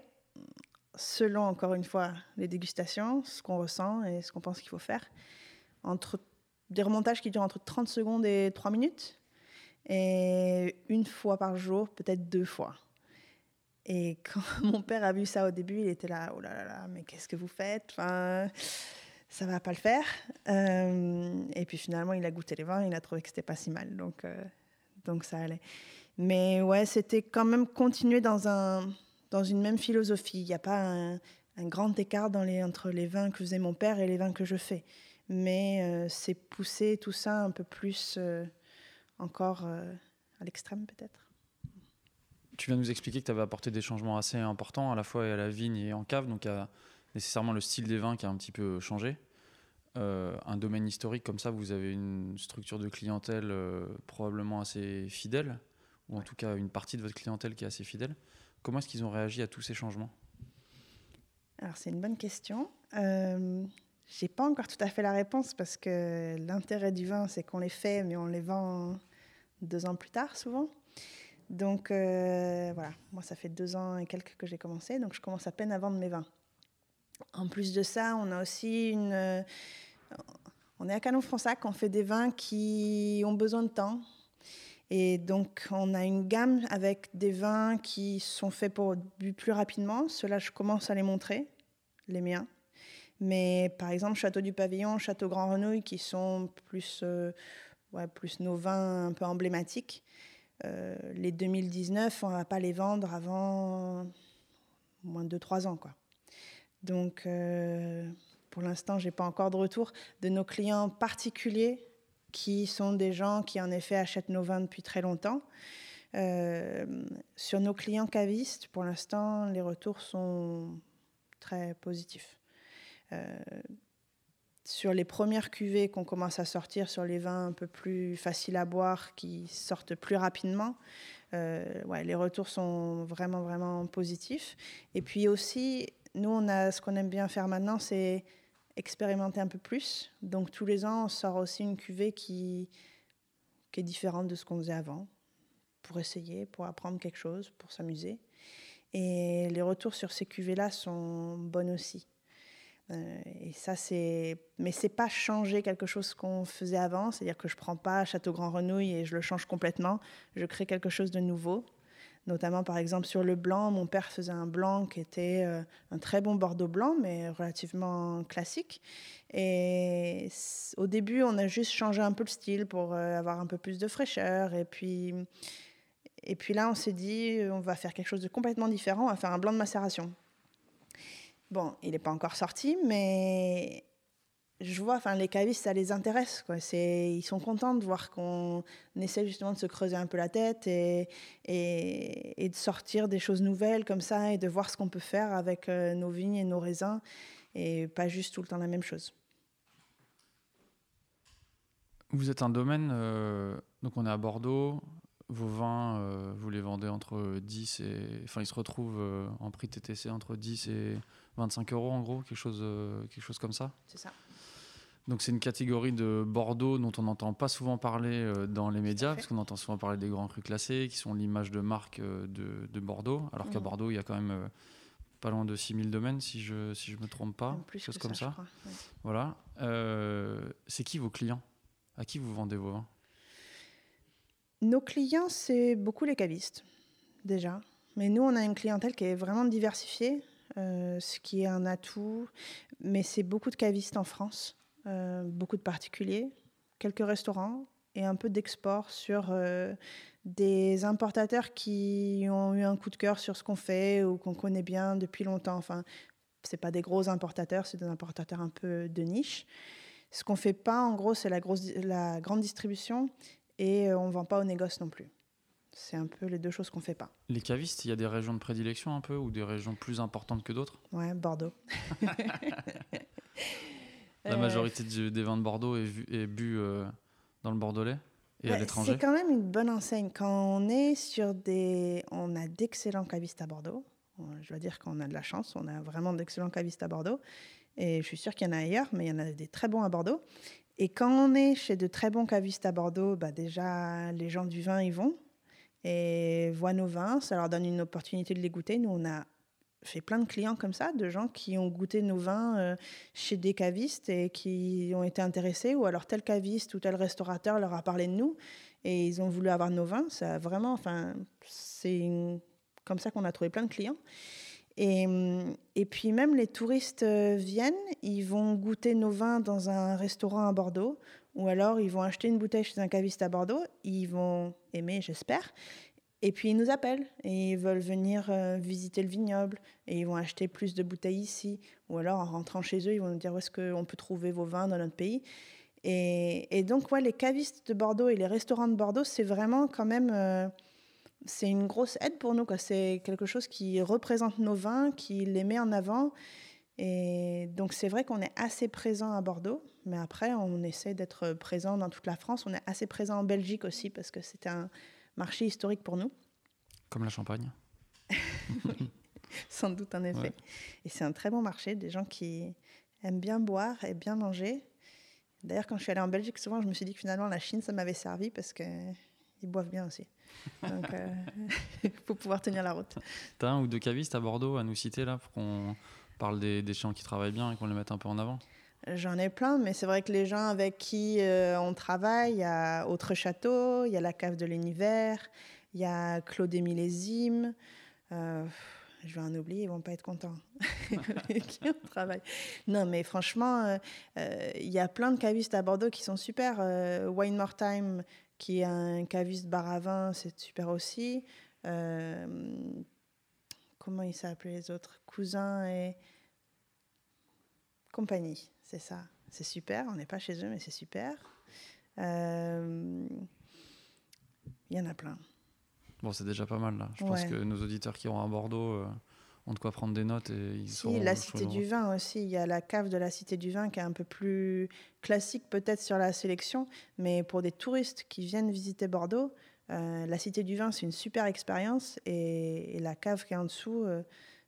selon, encore une fois, les dégustations, ce qu'on ressent et ce qu'on pense qu'il faut faire. Entre des remontages qui durent entre 30 secondes et 3 minutes. Et une fois par jour, peut-être deux fois. Et quand mon père a vu ça au début, il était là, oh là là là, mais qu'est-ce que vous faites? Enfin, Ça va pas le faire. Euh, et puis finalement, il a goûté les vins, il a trouvé que c'était pas si mal, donc, euh, donc ça allait. Mais ouais, c'était quand même continuer dans un, dans une même philosophie. Il n'y a pas un, grand écart dans les, entre les vins que faisait mon père et les vins que je fais. Mais euh, c'est pousser tout ça un peu plus, euh, encore, euh, à l'extrême peut-être. Tu viens de nous expliquer que tu avais apporté des changements assez importants à la fois à la vigne et en cave, donc il y a nécessairement le style des vins qui a un petit peu changé. Euh, un domaine historique comme ça, vous avez une structure de clientèle euh, probablement assez fidèle, ou en tout cas une partie de votre clientèle qui est assez fidèle. Comment est-ce qu'ils ont réagi à tous ces changements? Alors c'est une bonne question. Euh, j'ai pas encore tout à fait la réponse parce que l'intérêt du vin, c'est qu'on les fait, mais on les vend deux ans plus tard souvent. Donc euh, voilà, moi ça fait deux ans et quelques que j'ai commencé, donc je commence à peine à vendre mes vins. En plus de ça, on a aussi une... Euh, on est à Canon Fronsac, on fait des vins qui ont besoin de temps. Et donc, on a une gamme avec des vins qui sont faits pour bu plus rapidement. Ceux-là, je commence à les montrer, les miens. Mais par exemple, Château du Pavillon, Château Grand Renouille, qui sont plus, euh, nos vins un peu emblématiques. Euh, les 2019, on ne va pas les vendre avant moins de 2-3 ans. Quoi. Donc, euh, pour l'instant, je n'ai pas encore de retour de nos clients particuliers qui sont des gens qui, en effet, achètent nos vins depuis très longtemps. sur nos clients cavistes, pour l'instant, les retours sont très positifs. Euh, sur les premières cuvées qu'on commence à sortir, sur les vins un peu plus faciles à boire, qui sortent plus rapidement, euh, les retours sont vraiment, vraiment positifs. Et puis aussi, nous, on a, ce qu'on aime bien faire maintenant, c'est expérimenter un peu plus. Donc tous les ans, on sort aussi une cuvée qui, qui est différente de ce qu'on faisait avant, pour essayer, pour apprendre quelque chose, pour s'amuser. Et les retours sur ces cuvées-là sont bonnes aussi. Euh, et ça, c'est. Mais c'est pas changer quelque chose qu'on faisait avant. C'est-à-dire que je prends pas Château Grand Renouille et je le change complètement. Je crée quelque chose de nouveau. Notamment, par exemple, sur le blanc, mon père faisait un blanc qui était euh, un très bon Bordeaux blanc, mais relativement classique. Et au début, on a juste changé un peu le style pour euh, avoir un peu plus de fraîcheur. Et puis, et puis là, on s'est dit, on va faire quelque chose de complètement différent. On va faire un blanc de macération. Bon, il n'est pas encore sorti, mais je vois, enfin, les cavistes, ça les intéresse. Quoi. Ils sont contents de voir qu'on essaie justement de se creuser un peu la tête et, et, de sortir des choses nouvelles comme ça et de voir ce qu'on peut faire avec euh, nos vignes et nos raisins et pas juste tout le temps la même chose. Vous êtes un domaine, euh, donc on est à Bordeaux, vos vins, euh, vous les vendez entre 10 et. Enfin, ils se retrouvent en prix TTC entre 10 et 25 euros en gros, quelque chose, quelque chose comme ça? C'est ça. Donc c'est une catégorie de Bordeaux dont on n'entend pas souvent parler euh, dans les médias, parce qu'on entend souvent parler des grands crus classés, qui sont l'image de marque euh, de, de, Bordeaux, alors qu'à mhm. Bordeaux, il y a quand même pas loin de 6000 domaines, si je ne si je me trompe pas, plus chose comme ça. Voilà. c'est qui vos clients? À qui vous vendez vos vins? Nos clients, c'est beaucoup les cavistes, déjà. Mais nous, on a une clientèle qui est vraiment diversifiée. Euh, ce qui est un atout. Mais c'est beaucoup de cavistes en France, euh, beaucoup de particuliers, quelques restaurants et un peu d'export sur euh, des importateurs qui ont eu un coup de cœur sur ce qu'on fait ou qu'on connaît bien depuis longtemps. Enfin, c'est pas des gros importateurs, c'est des importateurs un peu de niche. Ce qu'on fait pas, en gros, c'est la, grosse, la grande distribution et on vend pas au négoce non plus. C'est un peu les deux choses qu'on ne fait pas. Les cavistes, il y a des régions de prédilection un peu ou des régions plus importantes que d'autres? Ouais, Bordeaux. La majorité des vins de Bordeaux est, est bu euh, dans le Bordelais et à l'étranger C'est quand même une bonne enseigne. Quand on est sur des... On a d'excellents cavistes à Bordeaux. Je dois dire qu'on a de la chance. On a vraiment d'excellents cavistes à Bordeaux. Et je suis sûre qu'il y en a ailleurs, mais il y en a des très bons à Bordeaux. Et quand on est chez de très bons cavistes à Bordeaux, bah déjà, les gens du vin y vont et voient nos vins. Ça leur donne une opportunité de les goûter. Nous, on a fait plein de clients comme ça, de gens qui ont goûté nos vins euh, chez des cavistes et qui ont été intéressés, ou alors tel caviste ou tel restaurateur leur a parlé de nous et ils ont voulu avoir nos vins. Ça vraiment, enfin, c'est comme ça qu'on a trouvé plein de clients. Et, et, puis même les touristes euh, viennent, ils vont goûter nos vins dans un restaurant à Bordeaux ou alors, ils vont acheter une bouteille chez un caviste à Bordeaux, ils vont aimer, j'espère. Et puis, ils nous appellent et ils veulent venir euh, visiter le vignoble et ils vont acheter plus de bouteilles ici. Ou alors, en rentrant chez eux, ils vont nous dire où est-ce qu'on peut trouver vos vins dans notre pays. Et, donc, ouais, les cavistes de Bordeaux et les restaurants de Bordeaux, c'est vraiment quand même euh, c'est une grosse aide pour nous. C'est quelque chose qui représente nos vins, qui les met en avant. Et donc, c'est vrai qu'on est assez présent à Bordeaux, mais après, on essaie d'être présent dans toute la France. On est assez présent en Belgique aussi, parce que c'est un marché historique pour nous. Comme la Champagne sans doute en effet. Et c'est un très bon marché, des gens qui aiment bien boire et bien manger. D'ailleurs, quand je suis allée en Belgique, souvent, je me suis dit que finalement, la Chine, ça m'avait servi parce qu'ils boivent bien aussi. Donc, il euh, faut pouvoir tenir la route. Tu as un ou deux cavistes à Bordeaux à nous citer là pour qu'on parle des, des gens qui travaillent bien et qu'on les mette un peu en avant? J'en ai plein, mais c'est vrai que les gens avec qui euh, on travaille, il y a Autre Château, il y a la Cave de l'Univers, il y a Claude Millésime. Euh, je vais en oublier, ils vont pas être contents. qui on travaille. Non, mais franchement, euh, euh, il y a plein de cavistes à Bordeaux qui sont super. Wine More Time, qui est un caviste bar à vin, c'est super aussi. comment ils s'appellent les autres Cousins et compagnie, c'est ça. C'est super, on n'est pas chez eux, mais c'est super. Il y en a plein. Bon, c'est déjà pas mal là. Je pense que nos auditeurs qui ont à Bordeaux euh, ont de quoi prendre des notes et ils si, la Cité du Vin aussi. Il y a la cave de la Cité du Vin qui est un peu plus classique peut-être sur la sélection, mais pour des touristes qui viennent visiter Bordeaux, euh, la Cité du Vin c'est une super expérience et, la cave qui est en dessous, euh,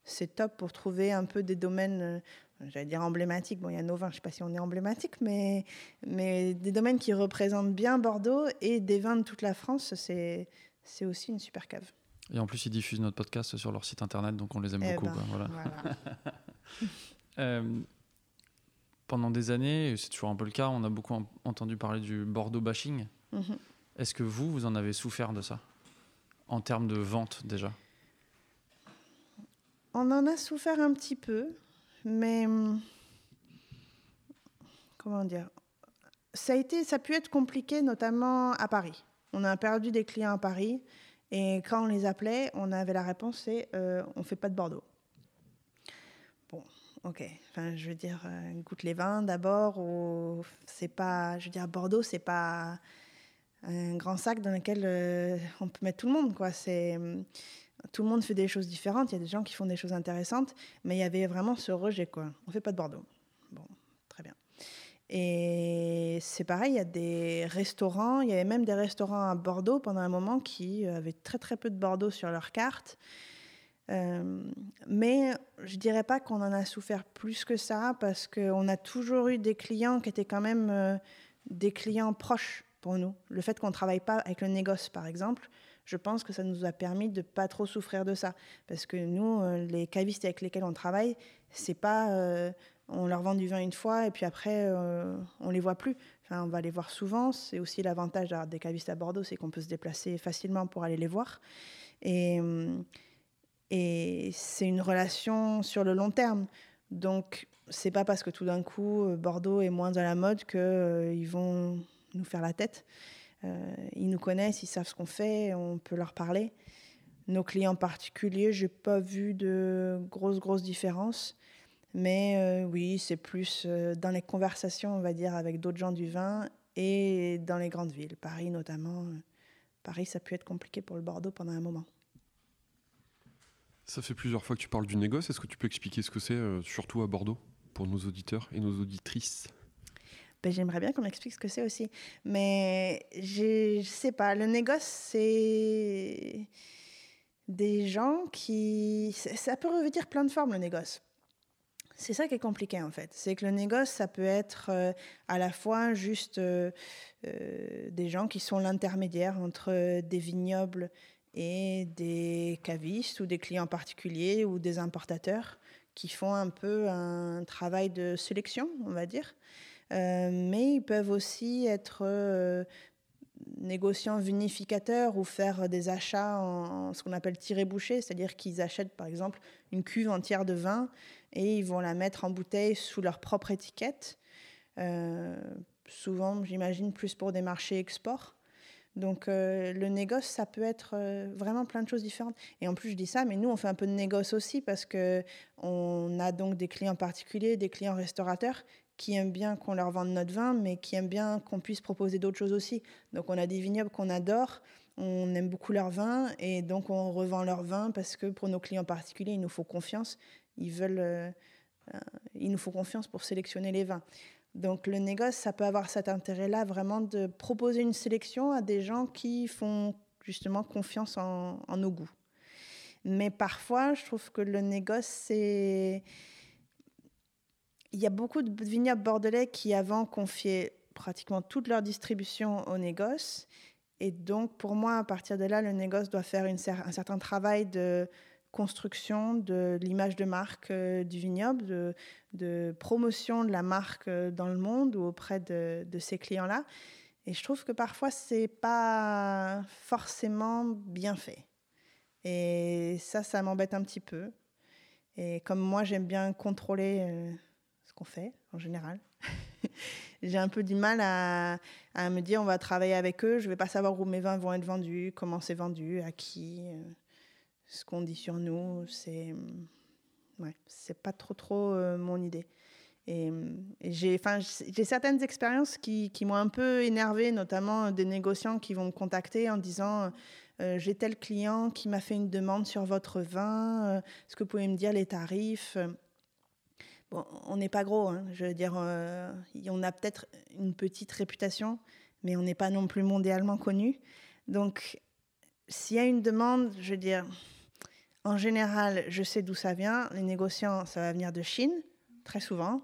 c'est top pour trouver un peu des domaines j'allais dire emblématiques. Bon, il y a nos vins, je ne sais pas si on est emblématique, mais, mais des domaines qui représentent bien Bordeaux et des vins de toute la France, c'est c'est aussi une super cave. Et en plus, ils diffusent notre podcast sur leur site internet, donc on les aime eh beaucoup. Ben, voilà. Euh, pendant des années, c'est toujours un peu le cas, on a beaucoup entendu parler du Bordeaux bashing. Mhm. Est-ce que vous, vous en avez souffert de ça? En termes de vente déjà? On en a souffert un petit peu, mais hum, comment dire ça a, été, ça a pu être compliqué, notamment à Paris. On a perdu des clients à Paris et quand on les appelait, on avait la réponse c'est euh, on fait pas de Bordeaux. Bon, ok. Enfin, je veux dire, euh, goûte les vins d'abord ou c'est pas, je veux dire, Bordeaux c'est pas un grand sac dans lequel euh, on peut mettre tout le monde quoi. C'est tout le monde fait des choses différentes. Il y a des gens qui font des choses intéressantes, mais il y avait vraiment ce rejet quoi. On fait pas de Bordeaux. Bon, très bien. Et c'est pareil, il y a des restaurants, il y avait même des restaurants à Bordeaux pendant un moment qui avaient très très peu de Bordeaux sur leur carte. Euh, mais je dirais pas qu'on en a souffert plus que ça parce qu'on a toujours eu des clients qui étaient quand même euh, des clients proches pour nous. Le fait qu'on ne travaille pas avec le négoce, par exemple, je pense que ça nous a permis de pas trop souffrir de ça. Parce que nous, euh, les cavistes avec lesquels on travaille, c'est pas on leur vend du vin une fois et puis après, euh, on les voit plus. Enfin, on va les voir souvent. C'est aussi l'avantage des cavistes à Bordeaux, c'est qu'on peut se déplacer facilement pour aller les voir. Et, euh, c'est une relation sur le long terme. Donc, c'est pas parce que tout d'un coup, euh, Bordeaux est moins à la mode qu'ils vont nous faire la tête. Ils nous connaissent, ils savent ce qu'on fait, on peut leur parler. Nos clients particuliers, j'ai pas vu de grosses, grosses différences. Mais euh, oui, c'est plus euh, dans les conversations, on va dire, avec d'autres gens du vin et dans les grandes villes, Paris notamment. Euh, Paris, ça a pu être compliqué pour le Bordeaux pendant un moment. Ça fait plusieurs fois que tu parles du négoce. Est-ce que tu peux expliquer ce que c'est, surtout à Bordeaux, pour nos auditeurs et nos auditrices? Ben, J'aimerais bien qu'on m'explique ce que c'est aussi. Mais je ne sais pas. Le négoce, c'est des gens qui... Ça peut revenir plein de formes, le négoce. C'est ça qui est compliqué en fait. C'est que le négoce, ça peut être euh, à la fois juste euh, euh, des gens qui sont l'intermédiaire entre des vignobles et des cavistes ou des clients particuliers ou des importateurs qui font un peu un travail de sélection, on va dire. Mais ils peuvent aussi être négociants vinificateurs ou faire des achats en, ce qu'on appelle tirer boucher, c'est-à-dire qu'ils achètent par exemple une cuve entière de vin et ils vont la mettre en bouteille sous leur propre étiquette. Euh, souvent, j'imagine, plus pour des marchés export. Donc le négoce, ça peut être vraiment plein de choses différentes. Et en plus, je dis ça, mais nous, on fait un peu de négoce aussi parce que on a donc des clients particuliers, des clients restaurateurs qui aiment bien qu'on leur vende notre vin, mais qui aiment bien qu'on puisse proposer d'autres choses aussi. Donc on a des vignobles qu'on adore, on aime beaucoup leur vin, et donc on revend leur vin parce que pour nos clients particuliers, il nous faut confiance. Ils veulent, euh, euh, il nous faut confiance pour sélectionner les vins. Donc le négoce, ça peut avoir cet intérêt-là, vraiment de proposer une sélection à des gens qui font justement confiance en, en nos goûts. Mais parfois, je trouve que le négoce, c'est il y a beaucoup de vignobles bordelais qui avant confiaient pratiquement toute leur distribution au négoce. Et donc, pour moi, à partir de là, le négoce doit faire un certain travail de construction de l'image de marque euh, du vignoble, de, de, promotion de la marque euh, dans le monde ou auprès de, de ces clients-là. Et je trouve que parfois, c'est pas forcément bien fait. Et ça, ça m'embête un petit peu. Et comme moi, j'aime bien contrôler euh, qu'on fait en général. j'ai un peu du mal à, me dire on va travailler avec eux, je vais pas savoir où mes vins vont être vendus, comment c'est vendu, à qui, euh, ce qu'on dit sur nous. C'est ouais, c'est pas trop trop euh, mon idée. Et, j'ai, enfin, j'ai certaines expériences qui, m'ont un peu énervé, notamment des négociants qui vont me contacter en disant euh, j'ai tel client qui m'a fait une demande sur votre vin, est-ce que vous pouvez me dire les tarifs on n'est pas gros, hein. je veux dire, euh, on a peut-être une petite réputation, mais on n'est pas non plus mondialement connu. Donc, s'il y a une demande, je veux dire, en général, je sais d'où ça vient. Les négociants, ça va venir de Chine, très souvent.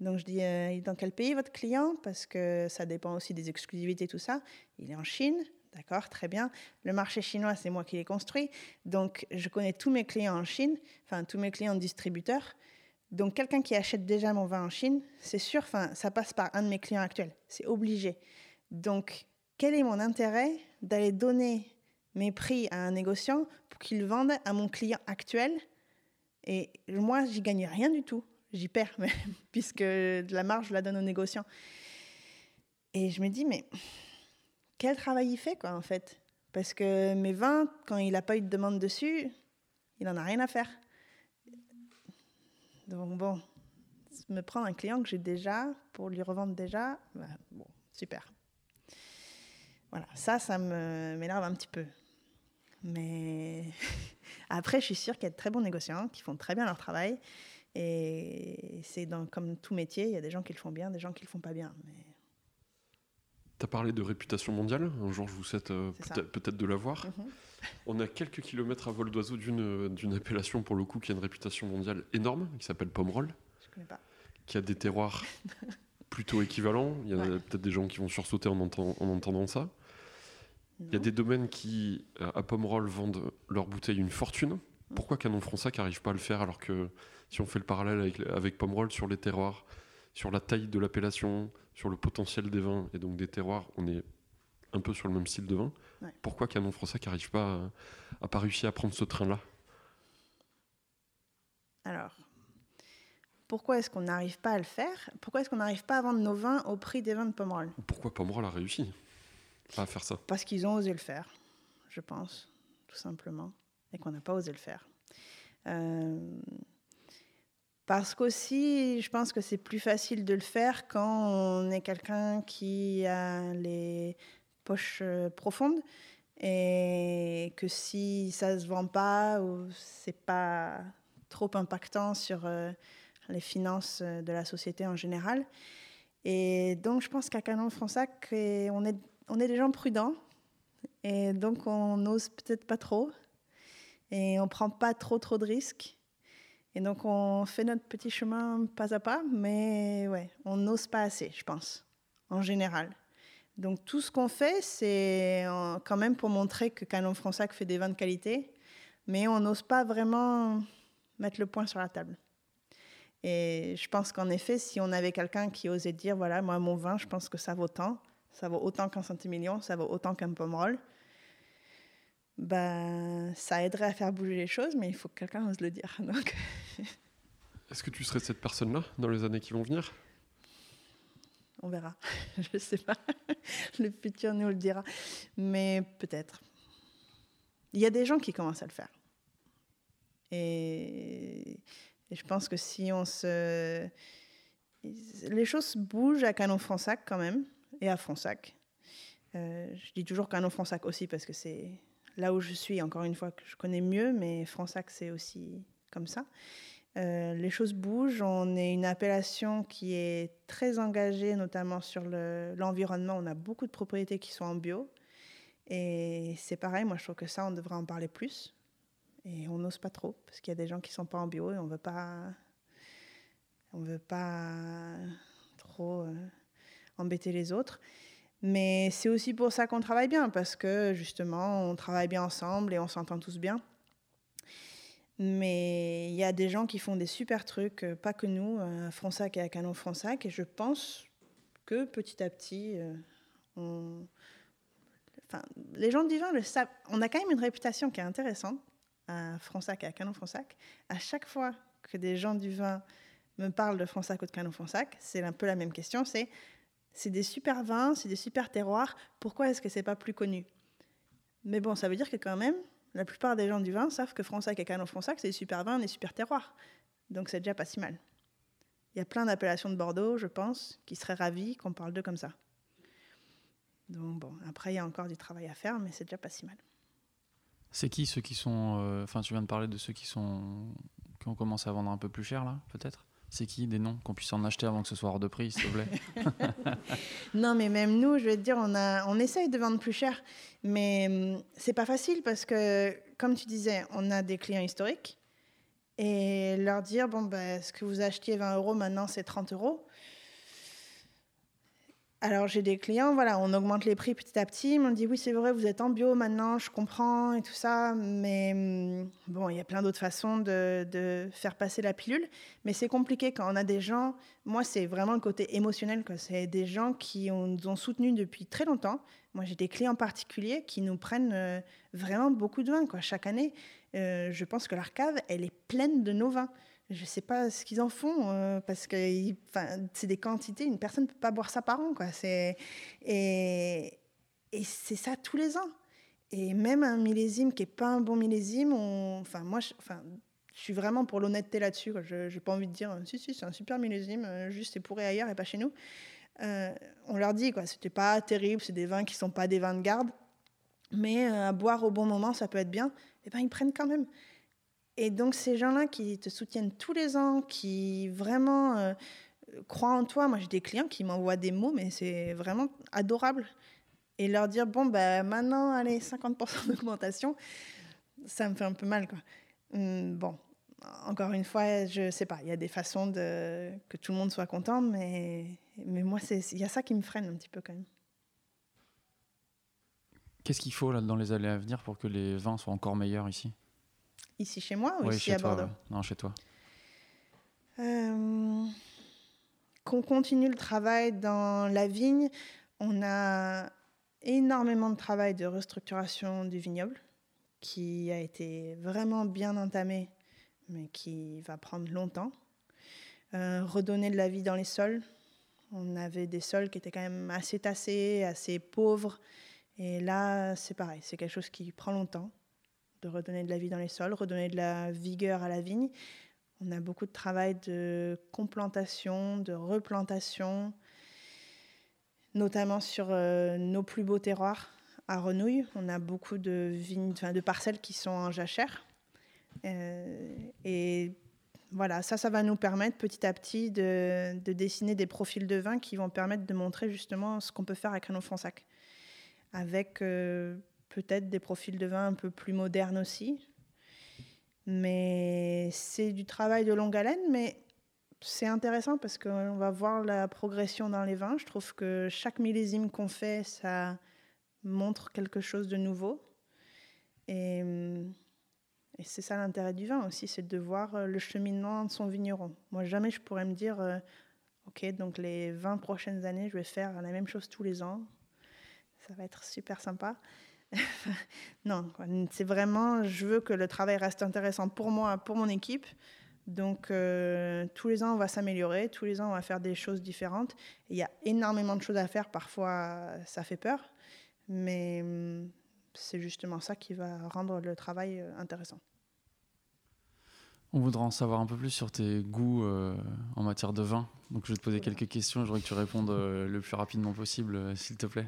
Donc, je dis, euh, dans quel pays votre client? Parce que ça dépend aussi des exclusivités, tout ça. Il est en Chine, D'accord, très bien. Le marché chinois, c'est moi qui l'ai construit. Donc, je connais tous mes clients en Chine, enfin, tous mes clients distributeurs. Donc quelqu'un qui achète déjà mon vin en Chine, c'est sûr, ça passe par un de mes clients actuels. C'est obligé. Donc quel est mon intérêt d'aller donner mes prix à un négociant pour qu'il vende à mon client actuel? Et moi, j'y gagne rien du tout. J'y perds puisque la marge, je la donne au négociant. Et je me dis, mais quel travail il fait, quoi, en fait? Parce que mes vins, quand il n'a pas eu de demande dessus, il n'en a rien à faire. Donc bon, me prendre un client que j'ai déjà pour lui revendre déjà, bah, bon, super. Voilà, ça, ça m'énerve un petit peu. Mais après, je suis sûre qu'il y a de très bons négociants qui font très bien leur travail. Et c'est comme tout métier, il y a des gens qui le font bien, des gens qui le font pas bien. Mais... Tu as parlé de réputation mondiale. Un jour, je vous souhaite euh, peut-être de l'avoir. Mhm. On a quelques kilomètres à vol d'oiseau d'une appellation, pour le coup, qui a une réputation mondiale énorme, qui s'appelle Pomerol. Je connais pas. Qui a des terroirs plutôt équivalents. Il y a peut-être des gens qui vont sursauter en, entendant ça. Il y a des domaines qui, euh, à Pomerol, vendent leurs bouteilles une fortune. Pourquoi Canon Français n'arrive pas à le faire alors que si on fait le parallèle avec, avec Pomerol sur les terroirs, sur la taille de l'appellation, sur le potentiel des vins et donc des terroirs, on est un peu sur le même style de vin. Pourquoi Canon Français n'arrive pas à, pas réussir à prendre ce train-là? Alors, pourquoi est-ce qu'on n'arrive pas à le faire? Pourquoi est-ce qu'on n'arrive pas à vendre nos vins au prix des vins de Pomerol? Pourquoi Pomerol a réussi à faire ça? Parce qu'ils ont osé le faire, je pense, tout simplement, et qu'on n'a pas osé le faire. Euh, parce qu'aussi, je pense que c'est plus facile de le faire quand on est quelqu'un qui a les poches euh, profondes et que si ça se vend pas ou c'est pas trop impactant sur euh, les finances euh, de la société en général. Et donc, je pense qu'à Canon Fransac, on est, on est des gens prudents et donc on n'ose peut-être pas trop et on prend pas trop trop de risques. Et donc, on fait notre petit chemin pas à pas, mais ouais, on n'ose pas assez, je pense, en général. Donc, tout ce qu'on fait, c'est quand même pour montrer que Canon Fronsac fait des vins de qualité, mais on n'ose pas vraiment mettre le point sur la table. Et je pense qu'en effet, si on avait quelqu'un qui osait dire, voilà, moi, mon vin, je pense que ça vaut tant, ça vaut autant qu'un centimillion, ça vaut autant qu'un pomerol, ben, ça aiderait à faire bouger les choses, mais il faut que quelqu'un ose le dire. Est-ce que tu serais cette personne-là dans les années qui vont venir? On verra. Je ne sais pas. le futur nous le dira. Mais peut-être. Il y a des gens qui commencent à le faire. Et, je pense que si on se... Les choses bougent à Canon-Fronsac quand même, et à Fronsac. Euh, je dis toujours Canon-Fronsac aussi parce que c'est là où je suis, encore une fois, que je connais mieux, mais Fronsac, c'est aussi comme ça. Euh, les choses bougent. On est une appellation qui est très engagée, notamment sur l'environnement. on a beaucoup de propriétés qui sont en bio. Et c'est pareil, moi je trouve que ça, on devrait en parler plus. Et on n'ose pas trop, parce qu'il y a des gens qui ne sont pas en bio et on veut pas, on veut pas trop euh, embêter les autres. Mais c'est aussi pour ça qu'on travaille bien, parce que justement, on travaille bien ensemble et on s'entend tous bien. Mais il y a des gens qui font des super trucs, euh, pas que nous, à Fronsac et à Canon Fronsac, et je pense que petit à petit, euh, on... les gens du vin le savent. On a quand même une réputation qui est intéressante à Fronsac et à Canon Fronsac. À chaque fois que des gens du vin me parlent de Fronsac ou de Canon Fronsac, c'est un peu la même question, c'est c'est des super vins, c'est des super terroirs, pourquoi est-ce que c'est pas plus connu? Mais bon, ça veut dire que quand même, la plupart des gens du vin savent que Fronsac et Canon Fronsac, c'est des super vins, des super terroirs. Donc c'est déjà pas si mal. Il y a plein d'appellations de Bordeaux, je pense, qui seraient ravis qu'on parle d'eux comme ça. Donc bon, après, il y a encore du travail à faire, mais c'est déjà pas si mal. C'est qui ceux qui sont. Euh, enfin, tu viens de parler de ceux qui sont. qui ont commencé à vendre un peu plus cher, là, peut-être? C'est qui des noms qu'on puisse en acheter avant que ce soit hors de prix, s'il te plaît? Non, mais même nous, je vais te dire, on, a, on essaye de vendre plus cher, mais hum, c'est pas facile parce que, comme tu disais, on a des clients historiques. Et leur dire, bon, ben, ce que vous achetiez 20 euros, maintenant c'est 30 euros. Alors j'ai des clients, voilà, on augmente les prix petit à petit. Ils m'ont dit oui, c'est vrai, vous êtes en bio maintenant, je comprends et tout ça. Mais hum, bon, il y a plein d'autres façons de, faire passer la pilule. Mais c'est compliqué quand on a des gens. Moi, c'est vraiment le côté émotionnel. C'est des gens qui nous ont soutenus depuis très longtemps. Moi, j'ai des clients particuliers qui nous prennent euh, vraiment beaucoup de vin quoi, chaque année. Euh, je pense que leur cave, elle est pleine de nos vins je ne sais pas ce qu'ils en font euh, parce que c'est des quantités, une personne ne peut pas boire ça par an. Quoi. Et, c'est ça tous les ans. Et même un millésime qui n'est pas un bon millésime, enfin, moi, je suis vraiment pour l'honnêteté là-dessus. Je n'ai pas envie de dire si, si, c'est un super millésime, euh, juste c'est pourri ailleurs et pas chez nous. Euh, on leur dit, quoi, c'était pas terrible, c'est des vins qui sont pas des vins de garde, mais à boire au bon moment, ça peut être bien. Et eh ben ils prennent quand même. Et donc ces gens-là qui te soutiennent tous les ans, qui vraiment euh, croient en toi, moi j'ai des clients qui m'envoient des mots, mais c'est vraiment adorable. Et leur dire, bon, ben maintenant, allez, 50% d'augmentation, ça me fait un peu mal. Quoi. Hum, bon, encore une fois, je sais pas, il y a des façons de que tout le monde soit content, mais, mais moi, il y a ça qui me freine un petit peu quand même. Qu'est-ce qu'il faut là, dans les années à venir pour que les vins soient encore meilleurs ici? Ici chez moi ou ici à Bordeaux Non, chez toi. Euh, qu'on continue le travail dans la vigne. On a énormément de travail de restructuration du vignoble qui a été vraiment bien entamé, mais qui va prendre longtemps. Euh, redonner de la vie dans les sols. On avait des sols qui étaient quand même assez tassés, assez pauvres. Et là, c'est pareil, c'est quelque chose qui prend longtemps de redonner de la vie dans les sols, redonner de la vigueur à la vigne. On a beaucoup de travail de complantation, de replantation, notamment sur euh, nos plus beaux terroirs à Renouille. On a beaucoup de, vignes, de parcelles qui sont en jachère. Euh, et voilà, ça, ça va nous permettre petit à petit de, dessiner des profils de vin qui vont permettre de montrer justement ce qu'on peut faire avec Renault Fonsac. Avec euh, peut-être des profils de vin un peu plus modernes aussi. Mais c'est du travail de longue haleine, mais c'est intéressant parce qu'on va voir la progression dans les vins. Je trouve que chaque millésime qu'on fait, ça montre quelque chose de nouveau. Et, c'est ça l'intérêt du vin aussi, c'est de voir le cheminement de son vigneron. Moi, jamais je pourrais me dire, euh, OK, donc les 20 prochaines années, je vais faire la même chose tous les ans. Ça va être super sympa. non, c'est vraiment, je veux que le travail reste intéressant pour moi, pour mon équipe, Donc, euh, tous les ans, on va s'améliorer, tous les ans, on va faire des choses différentes. Il y a énormément de choses à faire, parfois, ça fait peur, mais hum, c'est justement ça qui va rendre le travail euh, intéressant. On voudrait en savoir un peu plus sur tes goûts euh, en matière de vin. Donc, je vais te poser quelques questions. Je voudrais que tu répondes le plus rapidement possible, s'il te plaît.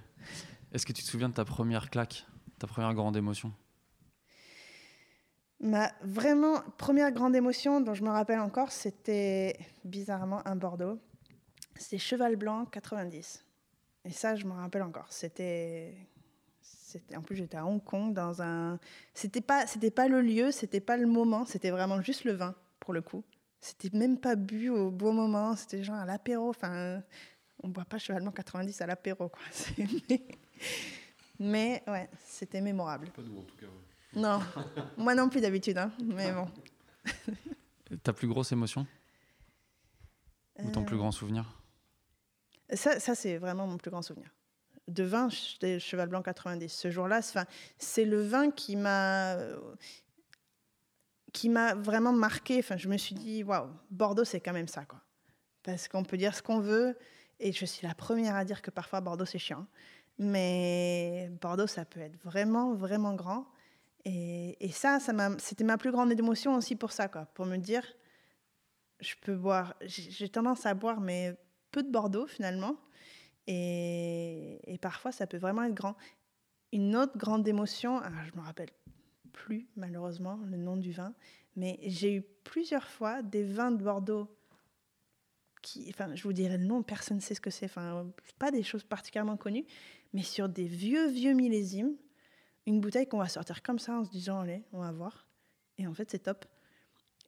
Est-ce que tu te souviens de ta première claque, ta première grande émotion? Ma vraiment première grande émotion dont je me rappelle encore, c'était bizarrement un Bordeaux. C'était Cheval Blanc 90. Et ça, je me rappelle encore. C'était. En plus, j'étais à Hong Kong dans un. C'était pas, c'était pas le lieu, c'était pas le moment, c'était vraiment juste le vin pour le coup. C'était même pas bu au beau moment, c'était genre à l'apéro. Enfin, on boit pas Cheval Blanc 90 à l'apéro, quoi. Mais ouais, c'était mémorable. Pas nous en tout cas. Non, moi non plus d'habitude, hein, mais bon. Ta plus grosse émotion Ou ton plus grand souvenir Ça, ça c'est vraiment mon plus grand souvenir. De vin, j'étais Cheval Blanc 90. Ce jour-là, c'est le vin qui m'a qui m'a vraiment marqué. Enfin, je me suis dit, waouh, Bordeaux, c'est quand même ça, quoi. Parce qu'on peut dire ce qu'on veut, et je suis la première à dire que parfois Bordeaux, c'est chiant. Mais Bordeaux, ça peut être vraiment, vraiment grand. Et, ça, ça c'était ma plus grande émotion aussi pour ça, quoi, pour me dire, je peux boire, j'ai tendance à boire, mais peu de Bordeaux finalement. Et, parfois, ça peut vraiment être grand. Une autre grande émotion, alors je me rappelle plus malheureusement le nom du vin, mais j'ai eu plusieurs fois des vins de Bordeaux qui, enfin, je vous dirais le nom, personne ne sait ce que c'est, enfin, pas des choses particulièrement connues, mais sur des vieux, vieux millésimes une bouteille qu'on va sortir comme ça en se disant allez, on va voir. Et en fait, c'est top.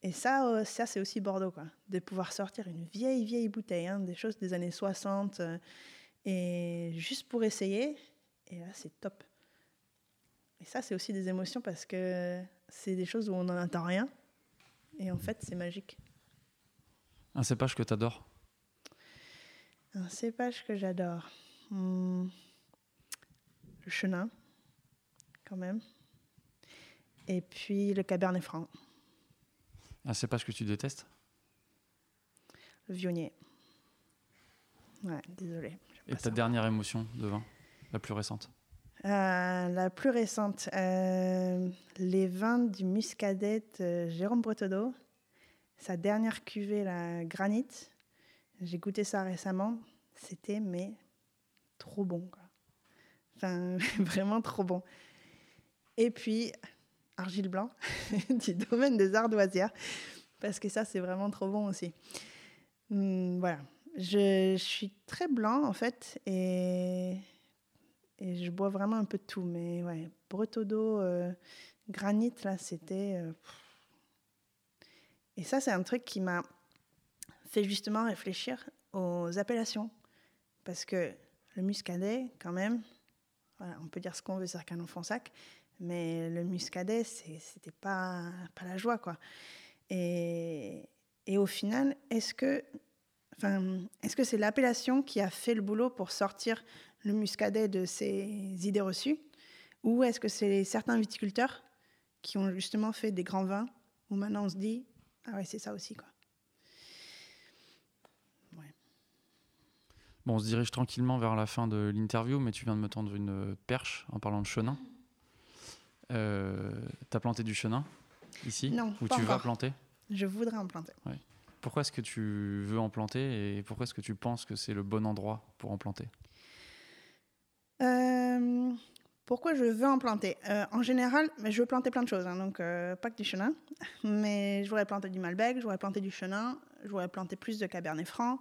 Et ça, euh, ça c'est aussi Bordeaux, quoi. De pouvoir sortir une vieille, vieille bouteille, hein, des choses des années 60, euh, et juste pour essayer. Et là, c'est top. Et ça, c'est aussi des émotions parce que c'est des choses où on n'en entend rien. Et en fait, c'est magique. Un cépage que tu adores Un cépage que j'adore. Hmm. Le chenin quand même. Et puis le Cabernet Franc. Ah, c'est pas ce que tu détestes? Le Vionnier. Ouais, désolé. Et ta dernière émotion de vin, la plus récente? Euh, La plus récente, euh, les vins du Muscadet Jérôme Breteau. Sa dernière cuvée, la Granite. J'ai goûté ça récemment. C'était mais trop bon. Enfin, vraiment trop bon. Et puis, argile blanc du domaine des ardoisières, parce que ça, c'est vraiment trop bon aussi. Hum, voilà. Je, suis très blanc, en fait, et, et je bois vraiment un peu de tout. Mais ouais, Breteau d'eau, euh, granit, là, c'était. Euh, et ça, c'est un truc qui m'a fait justement réfléchir aux appellations. Parce que le muscadet, quand même, on peut dire ce qu'on veut sur Canon Fonsac, mais le muscadet, c'était pas, pas la joie, quoi. Et, et au final, est-ce que enfin, est-ce que c'est l'appellation qui a fait le boulot pour sortir le muscadet de ces idées reçues? Ou est-ce que c'est certains viticulteurs qui ont justement fait des grands vins où maintenant on se dit Ah ouais, c'est ça aussi, quoi. Bon, on se dirige tranquillement vers la fin de l'interview, mais tu viens de me tendre une perche en parlant de chenin. Euh, tu as planté du chenin ici Non. Ou tu vas planter Je voudrais en planter. Pourquoi est-ce que tu veux en planter et pourquoi est-ce que tu penses que c'est le bon endroit pour en planter? Euh, Pourquoi je veux en planter? Euh, En général, je veux planter plein de choses, hein, donc pas que du chenin, mais je voudrais planter du Malbec, je voudrais planter du chenin, je voudrais planter plus de Cabernet Franc,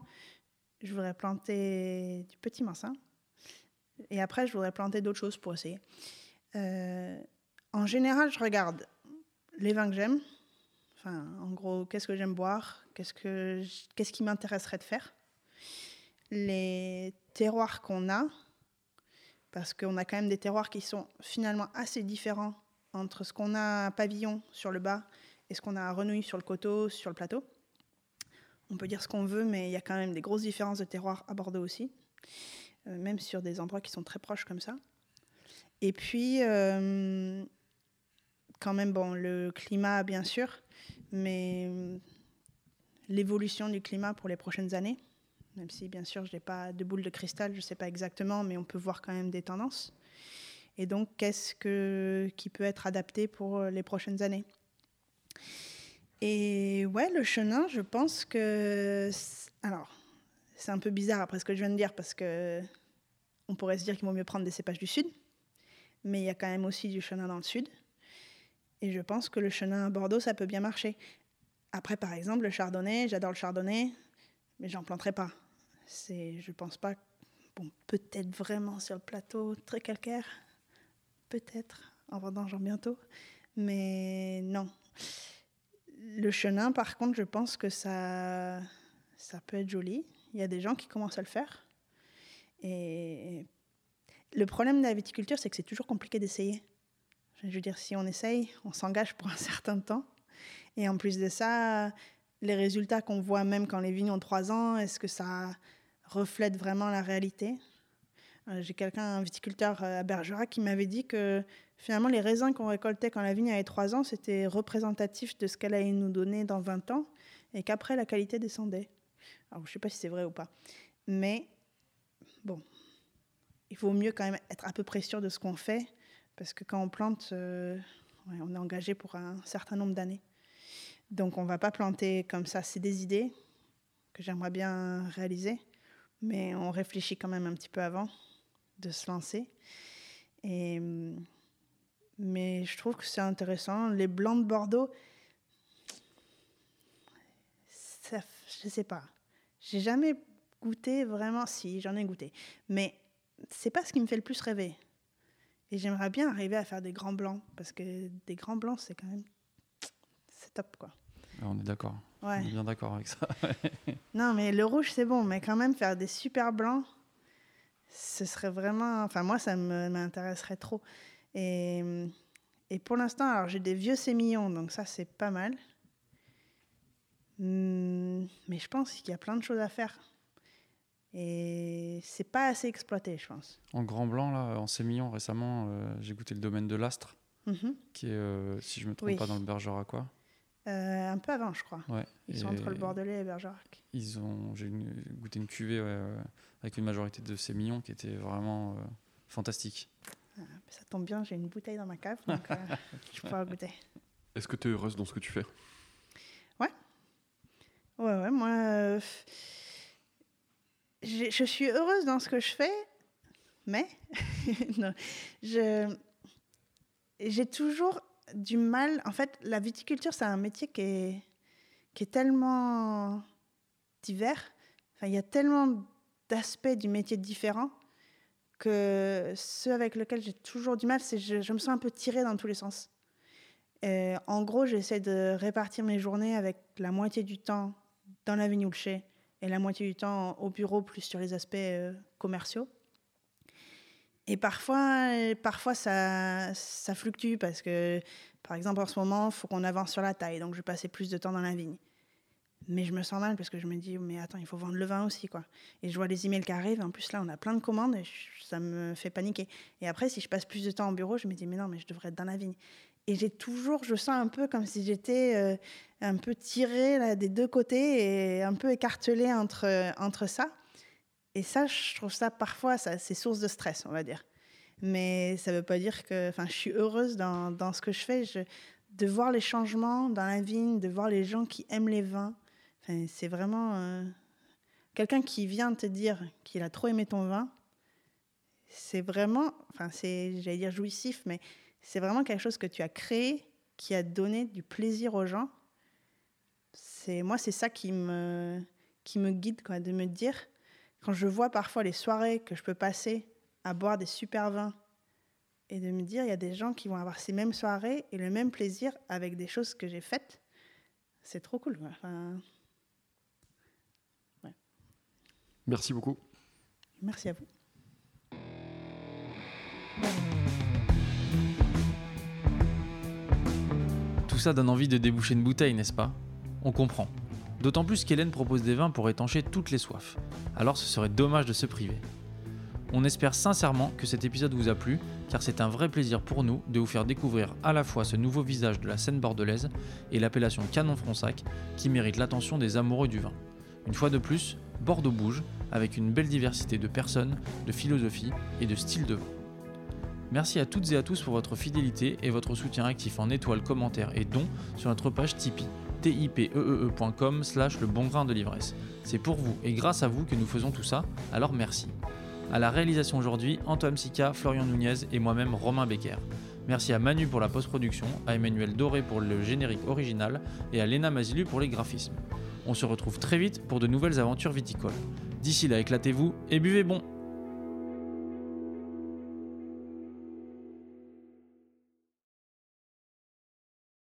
je voudrais planter du Petit Massin, et après je voudrais planter d'autres choses pour essayer. En général, je regarde les vins que j'aime. Enfin, en gros, qu'est-ce que j'aime boire? Qu'est-ce, que qu'est-ce qui m'intéresserait de faire? Les terroirs qu'on a, parce qu'on a quand même des terroirs qui sont finalement assez différents entre ce qu'on a à Pavillon sur le bas et ce qu'on a à Renouille sur le coteau, sur le plateau. On peut dire ce qu'on veut, mais il y a quand même des grosses différences de terroirs à Bordeaux aussi, euh, même sur des endroits qui sont très proches comme ça. Et puis, euh, quand même, bon, le climat, bien sûr, mais l'évolution du climat pour les prochaines années. Même si, bien sûr, je n'ai pas de boule de cristal, je ne sais pas exactement, mais on peut voir quand même des tendances. Et donc, qu'est-ce que, qui peut être adapté pour les prochaines années? Et ouais, le chenin, je pense que. Alors, c'est un peu bizarre après ce que je viens de dire, parce que on pourrait se dire qu'il vaut mieux prendre des cépages du sud, mais il y a quand même aussi du chenin dans le sud. Et je pense que le chenin à Bordeaux, ça peut bien marcher. Après, par exemple, le chardonnay, j'adore le chardonnay, mais j'en planterai pas. C'est, je pense pas. Bon, peut-être vraiment sur le plateau très calcaire, peut-être en vendangeant bientôt, mais non. Le chenin, par contre, je pense que ça, ça peut être joli. Il y a des gens qui commencent à le faire. Et le problème de la viticulture, c'est que c'est toujours compliqué d'essayer. Je veux dire, si on essaye, on s'engage pour un certain temps. Et en plus de ça, les résultats qu'on voit même quand les vignes ont trois ans, est-ce que ça reflète vraiment la réalité? J'ai quelqu'un, un viticulteur euh, à Bergerac, qui m'avait dit que finalement, les raisins qu'on récoltait quand la vigne avait trois ans, c'était représentatif de ce qu'elle allait nous donner dans 20 ans, et qu'après, la qualité descendait. Alors, je ne sais pas si c'est vrai ou pas. Mais, bon, il vaut mieux quand même être à peu près sûr de ce qu'on fait, parce que quand on plante, euh, on est engagé pour un certain nombre d'années. Donc on ne va pas planter comme ça. C'est des idées que j'aimerais bien réaliser, mais on réfléchit quand même un petit peu avant de se lancer. Et, mais je trouve que c'est intéressant. Les blancs de Bordeaux, ça, je sais pas. J'ai jamais goûté vraiment. Si, j'en ai goûté. Mais c'est pas ce qui me fait le plus rêver. Et j'aimerais bien arriver à faire des grands blancs, parce que des grands blancs, c'est quand même top, quoi. Ah, on est d'accord. On est bien d'accord avec ça. non, mais le rouge, c'est bon, mais quand même, faire des super blancs, ce serait vraiment. Enfin, moi, ça m'intéresserait trop. Et, et pour l'instant, alors j'ai des vieux sémillons, donc ça, c'est pas mal. Hmm, mais je pense qu'il y a plein de choses à faire. Et c'est pas assez exploité, je pense. En grand blanc, là, en sémillon, récemment, euh, j'ai goûté le domaine de l'Astre, mhm. qui est, euh, si je me trompe pas, dans le Bergeracois. Euh, un peu avant, je crois. Ils sont entre le Bordelais et Bergerac. Ils ont, j'ai goûté une cuvée avec une majorité de ces millions qui était vraiment euh, fantastique. Ah, ça tombe bien, j'ai une bouteille dans ma cave, donc euh, je pourrais goûter. Est-ce que tu es heureuse dans ce que tu fais? Ouais. Ouais, ouais, moi, je suis heureuse dans ce que je fais, mais je j'ai toujours du mal. En fait, la viticulture, c'est un métier qui est, qui est tellement divers. Enfin, il y a tellement d'aspects du métier différents que ceux avec lesquels j'ai toujours du mal, c'est je, je me sens un peu tirée dans tous les sens. Et en gros, j'essaie de répartir mes journées avec la moitié du temps dans la vigne ou le chai et la moitié du temps au bureau, plus sur les aspects euh, commerciaux. Et parfois, parfois ça, fluctue parce que, par exemple, en ce moment, il faut qu'on avance sur la taille, donc je vais plus de temps dans la vigne. Mais je me sens mal parce que je me dis, mais attends, il faut vendre le vin aussi, quoi. Et je vois les emails qui arrivent, en plus là, on a plein de commandes et ça me fait paniquer. Et après, si je passe plus de temps au bureau, je me dis, mais non, mais je devrais être dans la vigne. Et j'ai toujours, je sens un peu comme si j'étais euh, un peu tirée des deux côtés et un peu écartelée entre, entre ça. Et ça, je trouve ça parfois, ça, c'est source de stress, on va dire. Mais ça ne veut pas dire que. Je suis heureuse dans, ce que je fais. De voir les changements dans la vigne, de voir les gens qui aiment les vins. C'est vraiment. Euh, quelqu'un qui vient te dire qu'il a trop aimé ton vin, c'est vraiment. Enfin, c'est, j'allais dire jouissif, mais c'est vraiment quelque chose que tu as créé, qui a donné du plaisir aux gens. C'est, moi, c'est ça qui me, qui me guide, quoi, de me dire quand je vois parfois les soirées que je peux passer à boire des super vins et de me dire, il y a des gens qui vont avoir ces mêmes soirées et le même plaisir avec des choses que j'ai faites, c'est trop cool. Merci beaucoup. Merci à vous. Tout ça donne envie de déboucher une bouteille, n'est-ce pas? On comprend. D'autant plus qu'Hélène propose des vins pour étancher toutes les soifs. Alors ce serait dommage de se priver. On espère sincèrement que cet épisode vous a plu, car c'est un vrai plaisir pour nous de vous faire découvrir à la fois ce nouveau visage de la scène bordelaise et l'appellation Canon Fronsac qui mérite l'attention des amoureux du vin. Une fois de plus, Bordeaux bouge avec une belle diversité de personnes, de philosophies et de styles de vin. Merci à toutes et à tous pour votre fidélité et votre soutien actif en étoiles, commentaires et dons sur notre page Tipeee tipeee.com slash le bon grain de l'ivresse. C'est pour vous et grâce à vous que nous faisons tout ça, alors merci. À la réalisation aujourd'hui, Antoine Sica, Florian Nunez et moi-même Romain Becker. Merci à Manu pour la post-production, à Emmanuel Doré pour le générique original et à Léna Mazilu pour les graphismes. On se retrouve très vite pour de nouvelles aventures viticoles. D'ici là, éclatez-vous et buvez bon